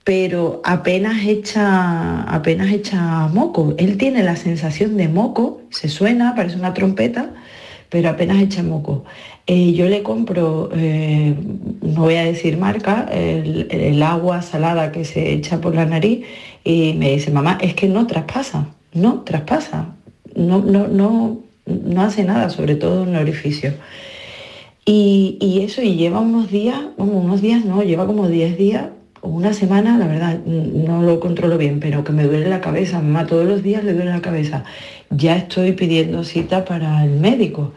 pero apenas echa, apenas echa moco. Él tiene la sensación de moco, se suena, parece una trompeta, pero apenas echa moco. Eh, yo le compro, eh, no voy a decir marca, el, agua salada que se echa por la nariz y me dice, mamá, es que no traspasa, no traspasa, no, no, no, no hace nada, sobre todo en el orificio. Y, eso, y lleva unos días, como unos días no, lleva como 10 días una semana, la verdad, no lo controlo bien, pero que me duele la cabeza, mamá, todos los días le duele la cabeza. Ya estoy pidiendo cita para el médico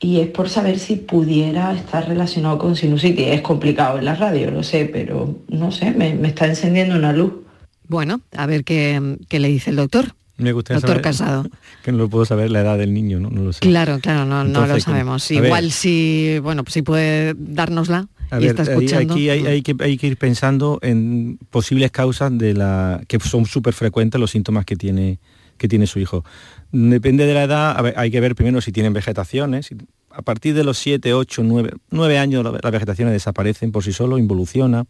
y es por saber si pudiera estar relacionado con sinusitis. Es complicado en la radio, lo sé, pero no sé, me, está encendiendo una luz.
Bueno, a ver qué, qué le dice el doctor.
Me gustaría
Doctor Casado.
Que no lo puedo saber la edad del niño, ¿no? lo sé.
Claro, claro, no, no lo sabemos. Igual si, bueno, pues si puede dárnosla y está escuchando.
Aquí hay, que, hay que ir pensando en posibles causas de la que son súper frecuentes los síntomas que tiene, que tiene su hijo. Depende de la edad, hay que ver primero si tienen vegetaciones. A partir de los 7, 8, 9, 9 años las vegetaciones desaparecen por sí solo, involuciona.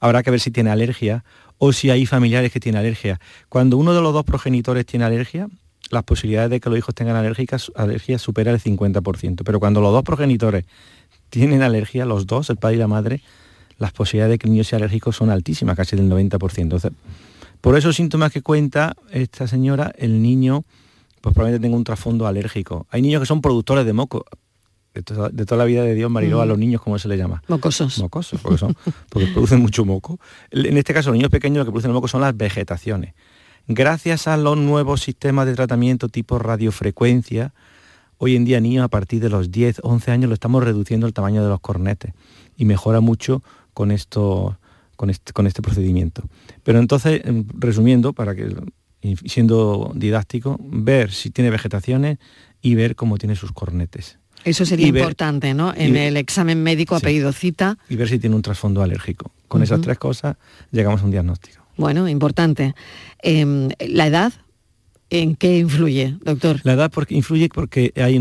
Habrá que ver si tiene alergia o si hay familiares que tienen alergia. Cuando uno de los dos progenitores tiene alergia, las posibilidades de que los hijos tengan alérgicas, alergia supera el 50%. Pero cuando los dos progenitores tienen alergia, los dos, el padre y la madre, las posibilidades de que el niño sea alérgico son altísimas, casi del 90%. Por esos síntomas que cuenta esta señora, el niño pues probablemente tenga un trasfondo alérgico. Hay niños que son productores de moco de toda, la vida de Dios, Mariló, a los niños, ¿cómo se le llama?
Mocosos.
Mocosos, porque, son, porque producen mucho moco. En este caso, los niños pequeños lo que producen el moco son las vegetaciones. Gracias a los nuevos sistemas de tratamiento tipo radiofrecuencia, hoy en día niños a partir de los 10, 11 años lo estamos reduciendo el tamaño de los cornetes y mejora mucho con, esto, con, este, con este procedimiento. Pero entonces, em, resumiendo, para que siendo didáctico, ver si tiene vegetaciones y ver cómo tiene sus cornetes.
Eso sería
ver-
importante, ¿no? En el examen médico ha
Sí.
pedido cita.
y ver si tiene un trasfondo alérgico. Con esas tres cosas llegamos a un diagnóstico.
Bueno, importante. Em, la edad, ¿en qué influye, doctor?
La edad porque influye porque hay...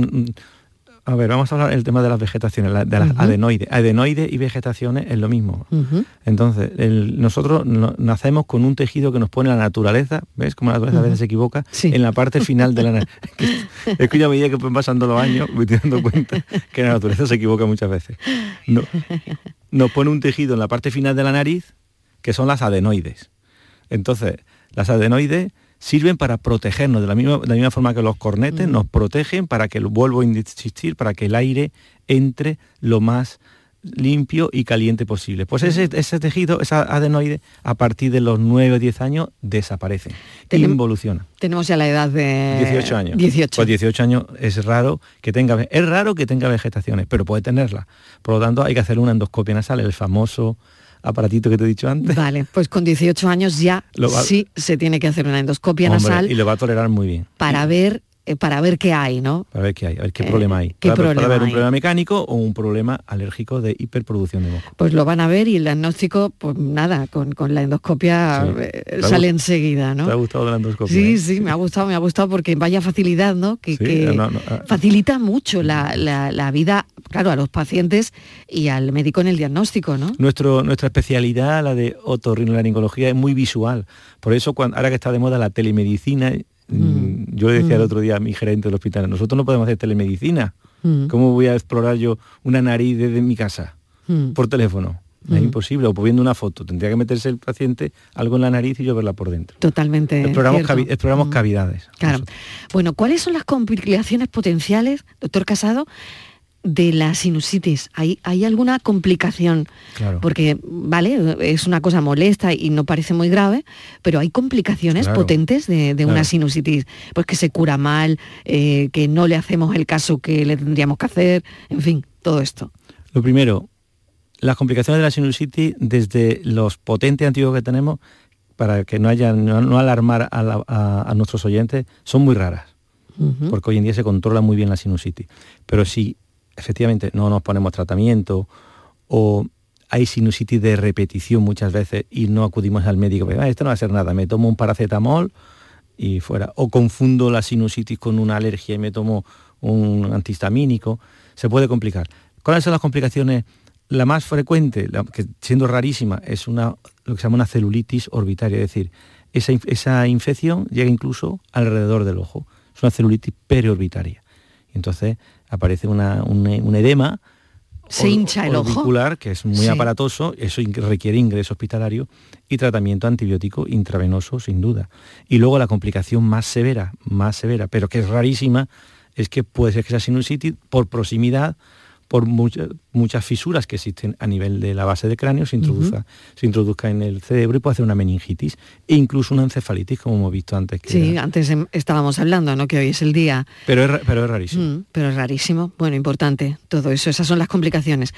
A ver, vamos a hablar del tema de las vegetaciones, de las
Ujú.
adenoides. Adenoides y vegetaciones es lo mismo. Entonces, el- nosotros no- nacemos con un tejido que nos pone la naturaleza, ¿ves? Como la naturaleza a veces se equivoca, en la parte final de la nariz. es que ya a medida que van pasando los años, me estoy dando cuenta que la naturaleza se equivoca muchas veces. No- nos pone un tejido en la parte final de la nariz, que son las adenoides. Entonces, las adenoides sirven para protegernos de la misma, de la misma forma que los cornetes nos protegen para que, vuelvo a insistir, para que el aire entre lo más limpio y caliente posible. Pues ese, ese tejido, esa adenoide, a partir de los 9 o 10 años desaparece,
Tenem-
involuciona.
Tenemos ya la edad de...
18 años.
18.
Pues 18 años es raro que tenga es raro que tenga vegetaciones, pero puede tenerla. Por lo tanto, hay que hacer una endoscopia nasal, el famoso aparatito que te he dicho antes.
Vale, pues con 18 años ya
va-
sí se tiene que hacer una endoscopia
Hombre,
nasal
y lo va a tolerar muy bien.
para ver eh, para ver qué hay, ¿no?
Para ver qué hay, a ver qué
Eh,
problema hay.
¿qué problema
haber un
hay?
problema mecánico o un problema alérgico de hiperproducción de moco.
Pues lo van a ver y el diagnóstico, pues nada, con, con la endoscopia
Sí.
eh,
¿Te ha
sale enseguida, ¿no?
¿Te ha gustado la endoscopia?
Sí, sí, me ha gustado, me ha gustado porque vaya facilidad, ¿no? Que,
Sí,
que
no, no,
facilita mucho la, la- la vida, claro, a los pacientes y al médico en el diagnóstico, ¿no?
Nuestro, nuestra especialidad, la de otorrinolaringología, es muy visual. Por eso, cuando, ahora que está de moda la telemedicina, mm, yo le decía el
Mm.
otro día a mi gerente del hospital, nosotros no podemos hacer telemedicina.
Mm.
¿Cómo voy a explorar yo una nariz desde mi casa? Por teléfono. Es imposible. O viendo una foto. Tendría que meterse el paciente algo en la nariz y yo verla por dentro.
Totalmente.
Exploramos,
cierto.
cavi- exploramos cavidades.
Claro. Bueno, ¿cuáles son las complicaciones potenciales, doctor Casado, de la sinusitis? ¿Hay, hay alguna complicación?
Claro.
Porque, vale, es una cosa molesta y no parece muy grave, pero hay complicaciones
Claro.
potentes de, de una sinusitis, pues que se cura mal, eh, que no le hacemos el caso que le tendríamos que hacer, en fin, todo esto.
Lo primero, las complicaciones de la sinusitis desde los potentes antiguos que tenemos, para que no haya, no, no alarmar a, la- a- a nuestros oyentes, son muy raras, porque hoy en día se controla muy bien la sinusitis. Pero si efectivamente no nos ponemos tratamiento o hay sinusitis de repetición muchas veces y no acudimos al médico, "Ah, esto no va a ser nada, me tomo un paracetamol y fuera. O confundo la sinusitis con una alergia y me tomo un antihistamínico, se puede complicar. ¿Cuáles son las complicaciones? La más frecuente, que siendo rarísima, es una, lo que se llama una celulitis orbitaria, es decir, esa, esa infección llega incluso alrededor del ojo. Es una celulitis periorbitaria. Entonces aparece una- un, un edema
Se
or-
hincha el ojo.
que es muy
Sí.
aparatoso, eso requiere ingreso hospitalario y tratamiento antibiótico intravenoso, sin duda. Y luego la complicación más severa, más severa, pero que es rarísima, es que puede ser que esa sinusitis, por proximidad, por mucha- muchas fisuras que existen a nivel de la base de cráneo, se introduzca, se introduzca en el cerebro y puede hacer una meningitis e incluso una encefalitis, como hemos visto antes. Que
Sí,
era-
antes em, estábamos hablando, ¿no? Que hoy es el día
pero, es, pero es rarísimo.
Mm, pero es rarísimo. Bueno, importante todo eso. Esas son las complicaciones.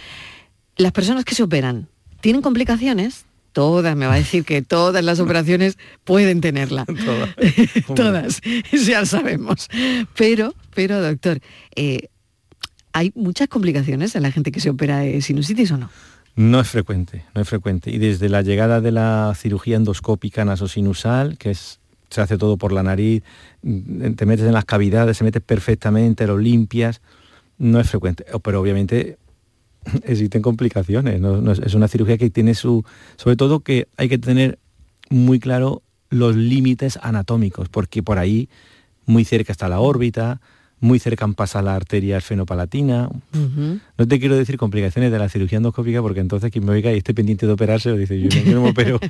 Las personas que se operan, ¿tienen complicaciones? Todas, me va a decir que todas las operaciones pueden tenerla. todas, ya sabemos. Pero, pero doctor, eh, ¿hay muchas complicaciones en la gente que se opera de sinusitis o no?
No es frecuente, no es frecuente. Y desde la llegada de la cirugía endoscópica nasosinusal, que es, se hace todo por la nariz, mm, te metes en las cavidades, se metes perfectamente, lo limpias, no es frecuente. Pero obviamente existen complicaciones. es una cirugía que tiene su... Sobre todo que hay que tener muy claro los límites anatómicos, porque por ahí muy cerca está la órbita, muy cerca pasa la arteria esfenopalatina, no te quiero decir complicaciones de la cirugía endoscópica porque entonces quien me oiga y esté pendiente de operarse lo dice, yo no, yo no me opero.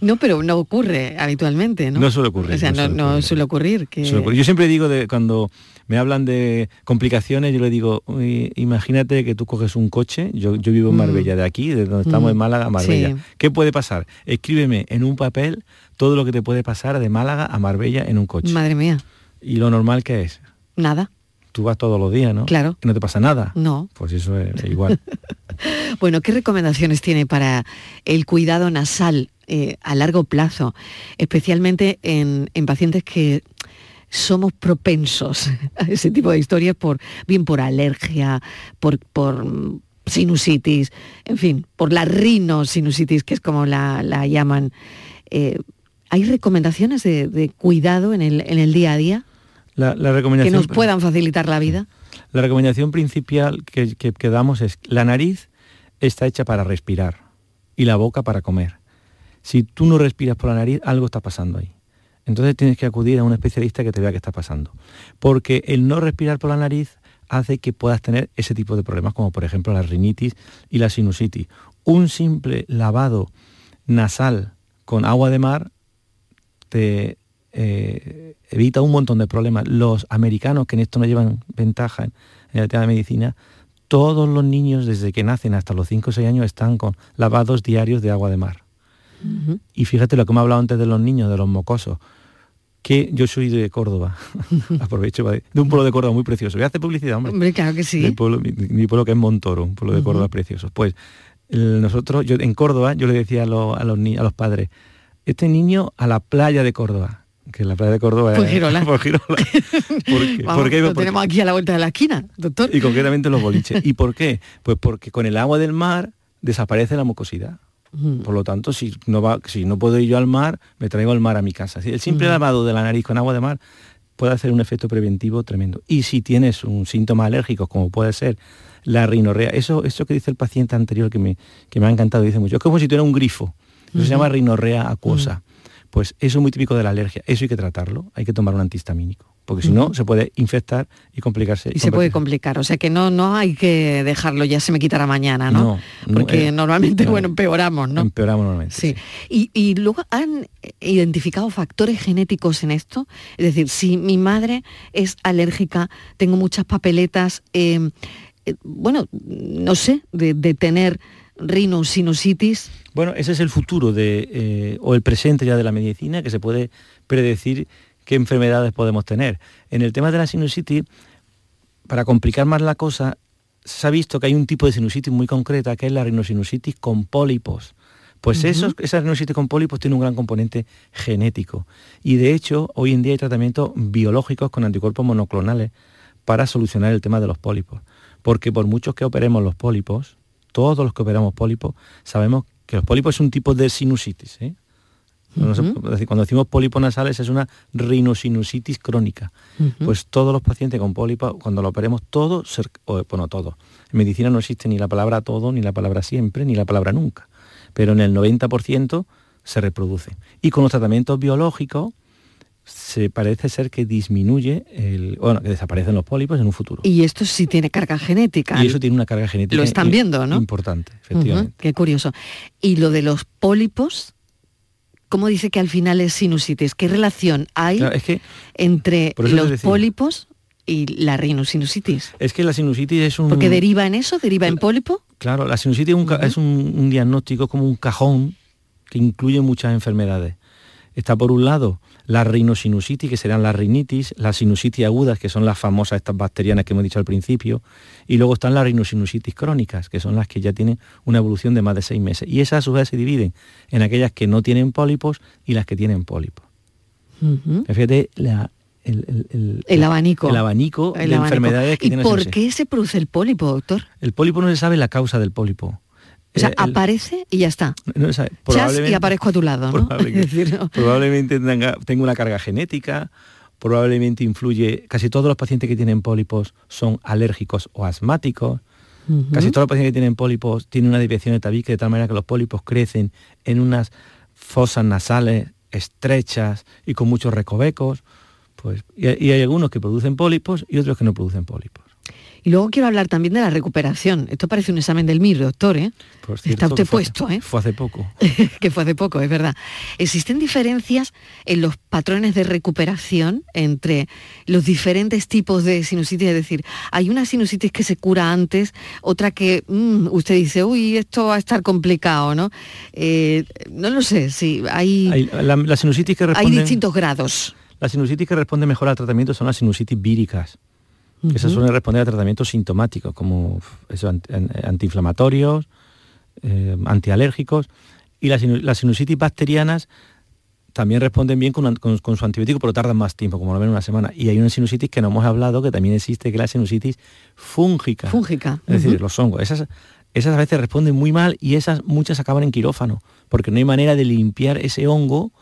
No, pero no ocurre habitualmente, ¿no?
No suele ocurrir,
O sea,
no
no,
suele
no suele ocurrir. Que...
Suele ocurrir. Yo siempre digo, de, cuando me hablan de complicaciones, yo le digo, "Uy, imagínate que tú coges un coche, yo, yo vivo en
Mm.
Marbella, de aquí, de donde estamos
Mm.
en Málaga a Marbella.
Sí.
¿Qué puede pasar? Escríbeme en un papel todo lo que te puede pasar de Málaga a Marbella en un coche.
Madre mía,
¿Y lo normal que es?
nada.
Tú vas todos los días, ¿no?
Claro.
Y no te pasa nada.
No.
Pues eso es igual.
Bueno, ¿qué recomendaciones tiene para el cuidado nasal eh, a largo plazo, especialmente en, en pacientes que somos propensos a ese tipo de historias por bien por alergia, por, por sinusitis, en fin, por la rinosinusitis, que es como la, llaman. Eh, ¿Hay recomendaciones de, cuidado en el, en el, día a día?
La, recomendación,
que nos puedan facilitar la vida.
La recomendación principal que, que damos es la nariz está hecha para respirar y la boca para comer. Si tú no respiras por la nariz, algo está pasando ahí. Entonces tienes que acudir a un especialista que te vea qué está pasando. Porque el no respirar por la nariz hace que puedas tener ese tipo de problemas, como por ejemplo la rinitis y la sinusitis. Un simple lavado nasal con agua de mar te eh, evita un montón de problemas. Los americanos, que en esto no llevan ventaja en, el tema de medicina, todos los niños desde que nacen hasta los 5 o 6 años están con lavados diarios de agua de mar. Y fíjate lo que me ha hablado antes de los niños, de los mocosos, que yo soy de Córdoba, aprovecho, de un pueblo de Córdoba muy precioso. Voy a hacer publicidad, hombre.
Hombre, claro que sí.
mi, pueblo que es Montoro, un pueblo de Córdoba precioso. Pues nosotros, yo en Córdoba, yo le decía a, los, a, los, a los padres, este niño a la playa de Córdoba, que la playa de Córdoba
pues Girola.
Por Girola.
¿Por qué? lo tenemos aquí a la vuelta de la esquina, doctor.
Y concretamente los boliches. ¿Y por qué? Pues porque con el agua del mar desaparece la mucosidad. Por lo tanto, si no, va, si no puedo ir yo al mar, me traigo el mar a mi casa. El simple lavado de la nariz con agua de mar puede hacer un efecto preventivo tremendo. Y si tienes un síntoma alérgico, como puede ser la rinorrea, eso, eso que dice el paciente anterior que me, que me ha encantado, dice mucho, es como si tuviera un grifo. Eso se llama rinorrea acuosa. Pues eso es muy típico de la alergia. Eso hay que tratarlo, hay que tomar un antihistamínico porque si no se puede infectar y complicarse.
Y se puede complicar, o sea que no, no hay que dejarlo, ya se me quitará mañana, ¿no? porque eh, normalmente, bueno, empeoramos, ¿no?
Empeoramos normalmente.
Sí. Y, luego han identificado factores genéticos en esto, es decir, si mi madre es alérgica, tengo muchas papeletas, eh, eh, bueno, no sé, de, de tener rinosinusitis.
Bueno, ese es el futuro de, o el presente ya de la medicina, que se puede predecir qué enfermedades podemos tener. En el tema de la sinusitis, para complicar más la cosa, se ha visto que hay un tipo de sinusitis muy concreta, que es la rinosinusitis con pólipos. Pues esa rinositis con pólipos tiene un gran componente genético. Y de hecho, hoy en día hay tratamientos biológicos con anticuerpos monoclonales para solucionar el tema de los pólipos. Porque por muchos que operemos los pólipos, todos los que operamos pólipos, sabemos que los pólipos es un tipo de sinusitis. ¿eh? Cuando decimos pólipos nasales es una rinosinusitis crónica. Pues todos los pacientes con pólipos, cuando lo operemos, todo, bueno, todo. En medicina no existe ni la palabra todo, ni la palabra siempre, ni la palabra nunca. Pero en el 90% se reproduce. Y con los tratamientos biológicos se parece ser que disminuye, el, bueno, que desaparecen los pólipos en un futuro.
Y esto sí tiene carga genética.
Y eso tiene una carga genética.
Lo están viendo, ¿no?
Importante, efectivamente.
Qué curioso. ¿Y lo de los pólipos? ¿Cómo dice que al final es sinusitis? ¿Qué relación hay entre los pólipos y la rinosinusitis?
Es que la sinusitis es un...
¿Porque deriva en eso? ¿Deriva en pólipo?
Claro, la sinusitis es, un, diagnóstico como un cajón que incluye muchas enfermedades. Está por un lado la rinosinusitis, que serán las rinitis, las sinusitis agudas, que son las famosas estas bacterianas que hemos dicho al principio, y luego están las rinosinusitis crónicas, que son las que ya tienen una evolución de más de seis meses. Y esas a su vez se dividen en aquellas que no tienen pólipos y las que tienen pólipos. Fíjate
el, abanico.
El abanico de enfermedades que
¿Y por qué se produce el pólipo, doctor?
El pólipo no se sabe la causa del pólipo.
O sea, aparece y ya está.
No,
y aparezco a tu lado, ¿no?
Probablemente, tenga, una carga genética, probablemente influye, casi todos los pacientes que tienen pólipos son alérgicos o asmáticos, casi todos los pacientes que tienen pólipos tienen una desviación de tabique de tal manera que los pólipos crecen en unas fosas nasales estrechas y con muchos recovecos, pues, y hay algunos que producen pólipos y otros que no producen pólipos.
Y luego quiero hablar también de la recuperación. Esto parece un examen del MIR, doctor, ¿eh? Está usted puesto, ¿eh?
Fue hace poco.
que fue hace poco, es verdad. ¿Existen diferencias en los patrones de recuperación entre los diferentes tipos de sinusitis? Es decir, hay una sinusitis que se cura antes, otra que mm, usted dice, uy, esto va a estar complicado, ¿no? Eh, no lo sé, sí, hay...
la, sinusitis que
Hay distintos grados.
Las sinusitis que responden mejor al tratamiento son las sinusitis víricas esas suelen responder a tratamientos sintomáticos como antiinflamatorios, eh, antialérgicos y las, sinusitis bacterianas también responden bien con, con, su antibiótico, pero tardan más tiempo, como lo ven una semana. Y hay una sinusitis que no hemos hablado, que también existe, que es la sinusitis fúngica.
Fúngica.
Es decir, los hongos. Esas, esas a veces responden muy mal y esas muchas acaban en quirófano, porque no hay manera de limpiar ese hongo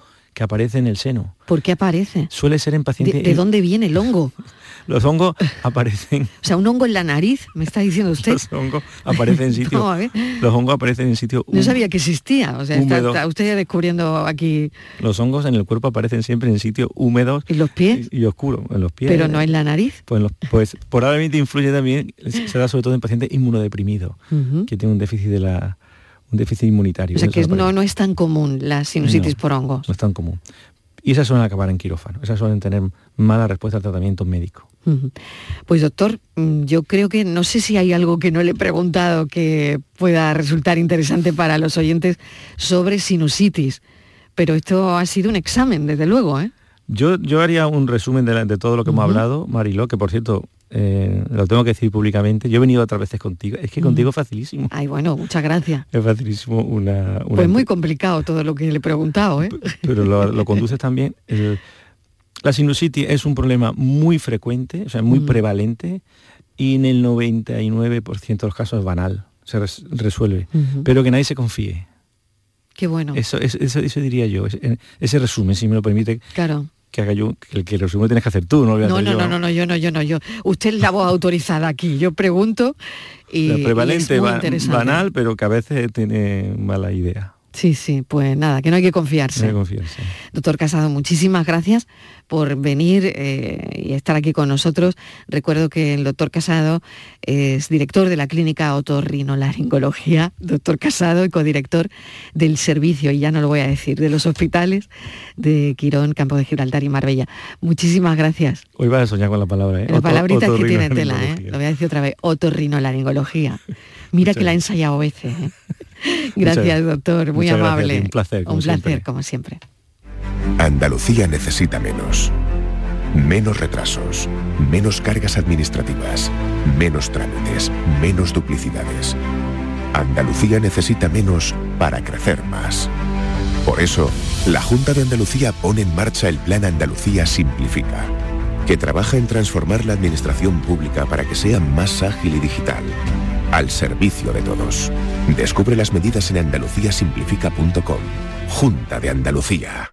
que aparece en el seno.
¿Por qué aparece?
Suele ser en pacientes...
¿De, dónde viene el hongo?
Los hongos aparecen...
O sea, un hongo en la nariz, me está diciendo usted.
Los hongos aparecen en sitio... Los hongos aparecen en sitio...
No sabía que existía, o sea, está, usted ya descubriendo aquí...
Los hongos en el cuerpo aparecen siempre en sitios húmedos...
¿Y los pies?
Y, oscuros, en los pies.
Pero no en la nariz.
Pues, pues probablemente influye también, se da sobre todo en pacientes inmunodeprimidos, que tienen un déficit de la un déficit inmunitario.
O sea que no, no es tan común la sinusitis por hongos.
No es tan común. Y esas suelen acabar en quirófano, esas suelen tener mala respuesta al tratamiento médico.
Pues doctor, mm, yo creo que no sé si hay algo que no le he preguntado que pueda resultar interesante para los oyentes sobre sinusitis, pero esto ha sido un examen, desde luego. ¿eh?
Yo, yo haría un resumen de, todo lo que hemos hablado, Mariló, que por cierto, eh, lo tengo que decir públicamente, yo he venido otras veces contigo, es que contigo es facilísimo.
Ay, bueno, muchas gracias.
Es facilísimo una... Pues
muy complicado todo lo que le he preguntado, ¿eh?
Pero lo, conduces también. la sinusitis es un problema muy frecuente, o sea, muy prevalente, y en el 99% de los casos es banal, se resuelve. Pero que nadie se confíe.
Qué bueno.
Eso, eso, eso diría yo, ese, ese resumen, si me lo permite.
Claro
que haga yo, que el que resume tienes que hacer tú, no
no, no, no, no, no, yo no, yo no, yo. Usted es la voz autorizada aquí, yo pregunto y.
La prevalente, banal, pero que a veces tiene mala idea.
Sí, sí, pues nada, que no hay que confiarse.
No hay que confiarse.
Doctor Casado, muchísimas gracias por venir eh, y estar aquí con nosotros. Recuerdo que el doctor Casado es director de la clínica otorrinolaringología, doctor Casado y codirector del servicio, y ya no lo voy a decir, de los hospitales de Quirón, Campo de Gibraltar y Marbella. Muchísimas gracias.
Hoy vas a soñar con la palabra, ¿eh?
La palabrita que tiene tela, ¿eh? Lo voy a decir otra vez, otorrinolaringología. Mira que la he ensayado veces. ¿eh? Gracias, doctor. Muy amable.
Un placer.
Un placer, como siempre.
Andalucía necesita menos. Menos retrasos, menos cargas administrativas, menos trámites, menos duplicidades. Andalucía necesita menos para crecer más. Por eso, la Junta de Andalucía pone en marcha el Plan Andalucía Simplifica, que trabaja en transformar la administración pública para que sea más ágil y digital al servicio de todos. Descubre las medidas en andaluciasimplifica.com. Junta de Andalucía.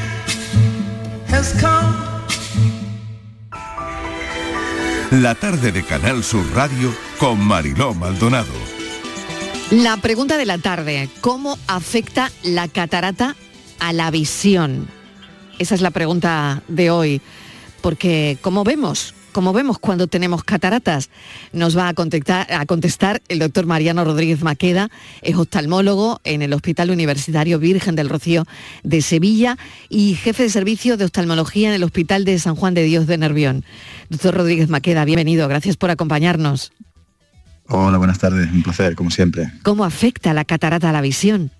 La tarde de Canal Sur Radio con Mariló Maldonado.
La pregunta de la tarde, ¿cómo afecta la catarata a la visión? Esa es la pregunta de hoy, porque como vemos, como vemos cuando tenemos cataratas, nos va a contestar, a contestar el doctor Mariano Rodríguez Maqueda, es oftalmólogo en el Hospital Universitario Virgen del Rocío de Sevilla y jefe de servicio de oftalmología en el Hospital de San Juan de Dios de Nervión. Doctor Rodríguez Maqueda, bienvenido, gracias por acompañarnos.
Hola, buenas tardes, un placer, como siempre.
¿Cómo afecta la catarata a la visión?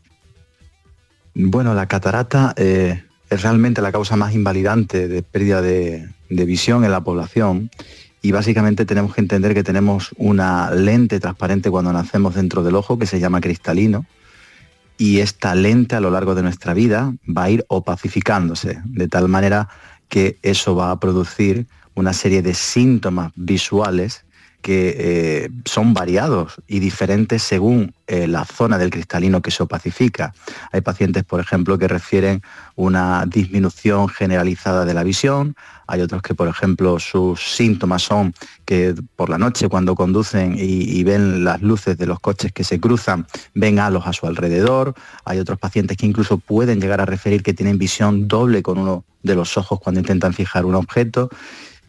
Bueno, la catarata eh, es realmente la causa más invalidante de pérdida de, visión en la población. Y básicamente tenemos que entender que tenemos una lente transparente cuando nacemos dentro del ojo que se llama cristalino. Y esta lente a lo largo de nuestra vida va a ir opacificándose de tal manera que eso va a producir una serie de síntomas visuales que eh, son variados y diferentes según eh, la zona del cristalino que se opacifica. Hay pacientes, por ejemplo, que refieren una disminución generalizada de la visión, hay otros que, por ejemplo, sus síntomas son que por la noche cuando conducen y, ven las luces de los coches que se cruzan, ven halos a su alrededor, hay otros pacientes que incluso pueden llegar a referir que tienen visión doble con uno de los ojos cuando intentan fijar un objeto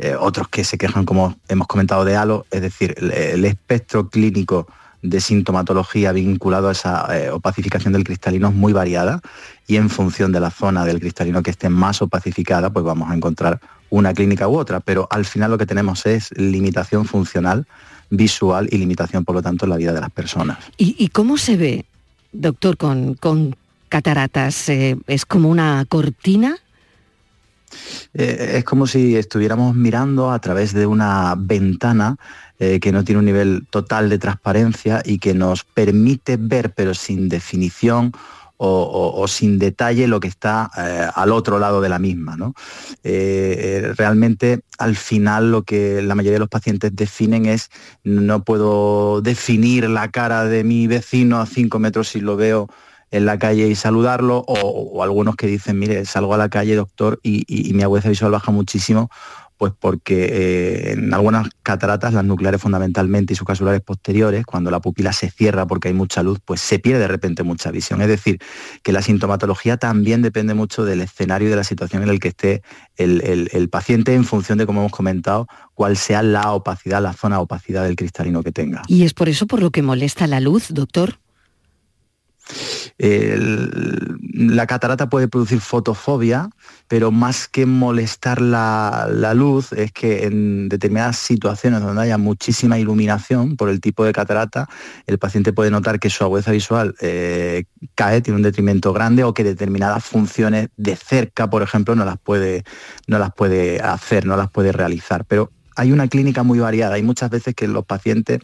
eh, otros que se quejan, como hemos comentado, de halo, es decir, el, espectro clínico de sintomatología vinculado a esa eh, opacificación del cristalino es muy variada y en función de la zona del cristalino que esté más opacificada, pues vamos a encontrar una clínica u otra, pero al final lo que tenemos es limitación funcional, visual y limitación, por lo tanto, en la vida de las personas.
¿Y, cómo se ve, doctor, con, cataratas? Eh, ¿Es como una cortina?
Eh, es como si estuviéramos mirando a través de una ventana eh, que no tiene un nivel total de transparencia y que nos permite ver, pero sin definición o, sin detalle lo que está eh, al otro lado de la misma. realmente al final lo que la mayoría de los pacientes definen es no puedo definir la cara de mi vecino a cinco metros si lo veo en la calle y saludarlo, o, algunos que dicen, mire, salgo a la calle, doctor, y, mi agudeza visual baja muchísimo, pues porque eh, en algunas cataratas, las nucleares fundamentalmente y subcasulares posteriores, cuando la pupila se cierra porque hay mucha luz, pues se pierde de repente mucha visión. Es decir, que la sintomatología también depende mucho del escenario y de la situación en el que esté el, el paciente en función de, como hemos comentado, cuál sea la opacidad, la zona opacidad del cristalino que tenga.
¿Y es por eso por lo que molesta la luz, doctor?
La catarata puede producir fotofobia, pero más que molestar la, luz, es que en determinadas situaciones donde haya muchísima iluminación por el tipo de catarata, el paciente puede notar que su agudeza visual eh, cae, tiene un detrimento grande o que determinadas funciones de cerca, por ejemplo, no las puede, no las puede hacer, no las puede realizar. Pero hay una clínica muy variada. Hay muchas veces que los pacientes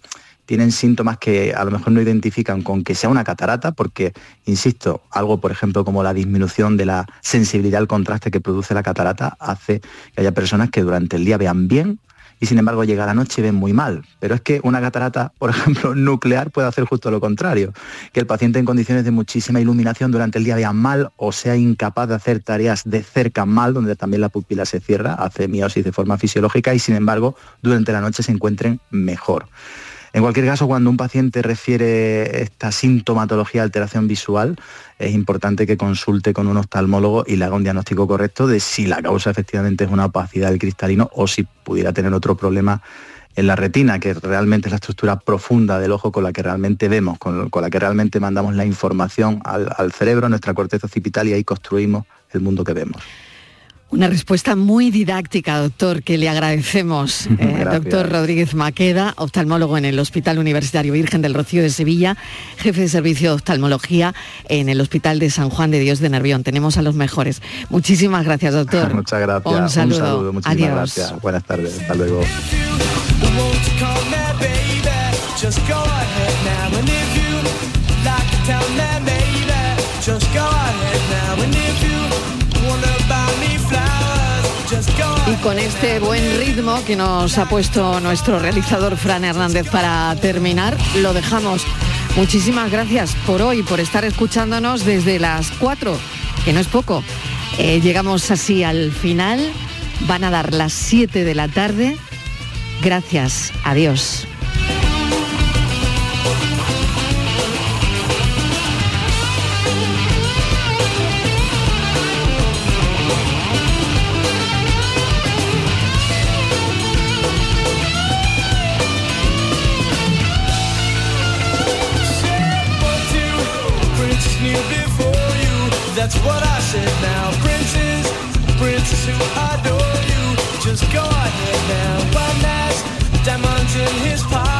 tienen síntomas que a lo mejor no identifican con que sea una catarata, porque, insisto, algo, por ejemplo, como la disminución de la sensibilidad al contraste que produce la catarata, hace que haya personas que durante el día vean bien y sin embargo llega la noche y ven muy mal. Pero es que una catarata, por ejemplo, nuclear puede hacer justo lo contrario, que el paciente en condiciones de muchísima iluminación durante el día vea mal o sea incapaz de hacer tareas de cerca mal, donde también la pupila se cierra, hace miosis de forma fisiológica y sin embargo durante la noche se encuentren mejor. En cualquier caso, cuando un paciente refiere esta sintomatología de alteración visual, es importante que consulte con un oftalmólogo y le haga un diagnóstico correcto de si la causa efectivamente es una opacidad del cristalino o si pudiera tener otro problema en la retina, que realmente es la estructura profunda del ojo con la que realmente vemos, con, la que realmente mandamos la información al, al cerebro, nuestra corteza occipital y ahí construimos el mundo que vemos.
Una respuesta muy didáctica, doctor, que le agradecemos. Eh, doctor Rodríguez Maqueda, oftalmólogo en el Hospital Universitario Virgen del Rocío de Sevilla, jefe de servicio de oftalmología en el Hospital de San Juan de Dios de Nervión. Tenemos a los mejores. Muchísimas gracias, doctor.
Muchas gracias.
Un saludo.
Muchísimas gracias. Buenas tardes. Hasta luego.
Con este buen ritmo que nos ha puesto nuestro realizador Fran Hernández para terminar, lo dejamos. Muchísimas gracias por hoy, por estar escuchándonos desde las 4, que no es poco. Eh, llegamos así al final, van a dar las 7 de la tarde. Gracias, adiós. That's what I said now. Princes, princes who adore you. Just go ahead now. One has diamonds in his pockets.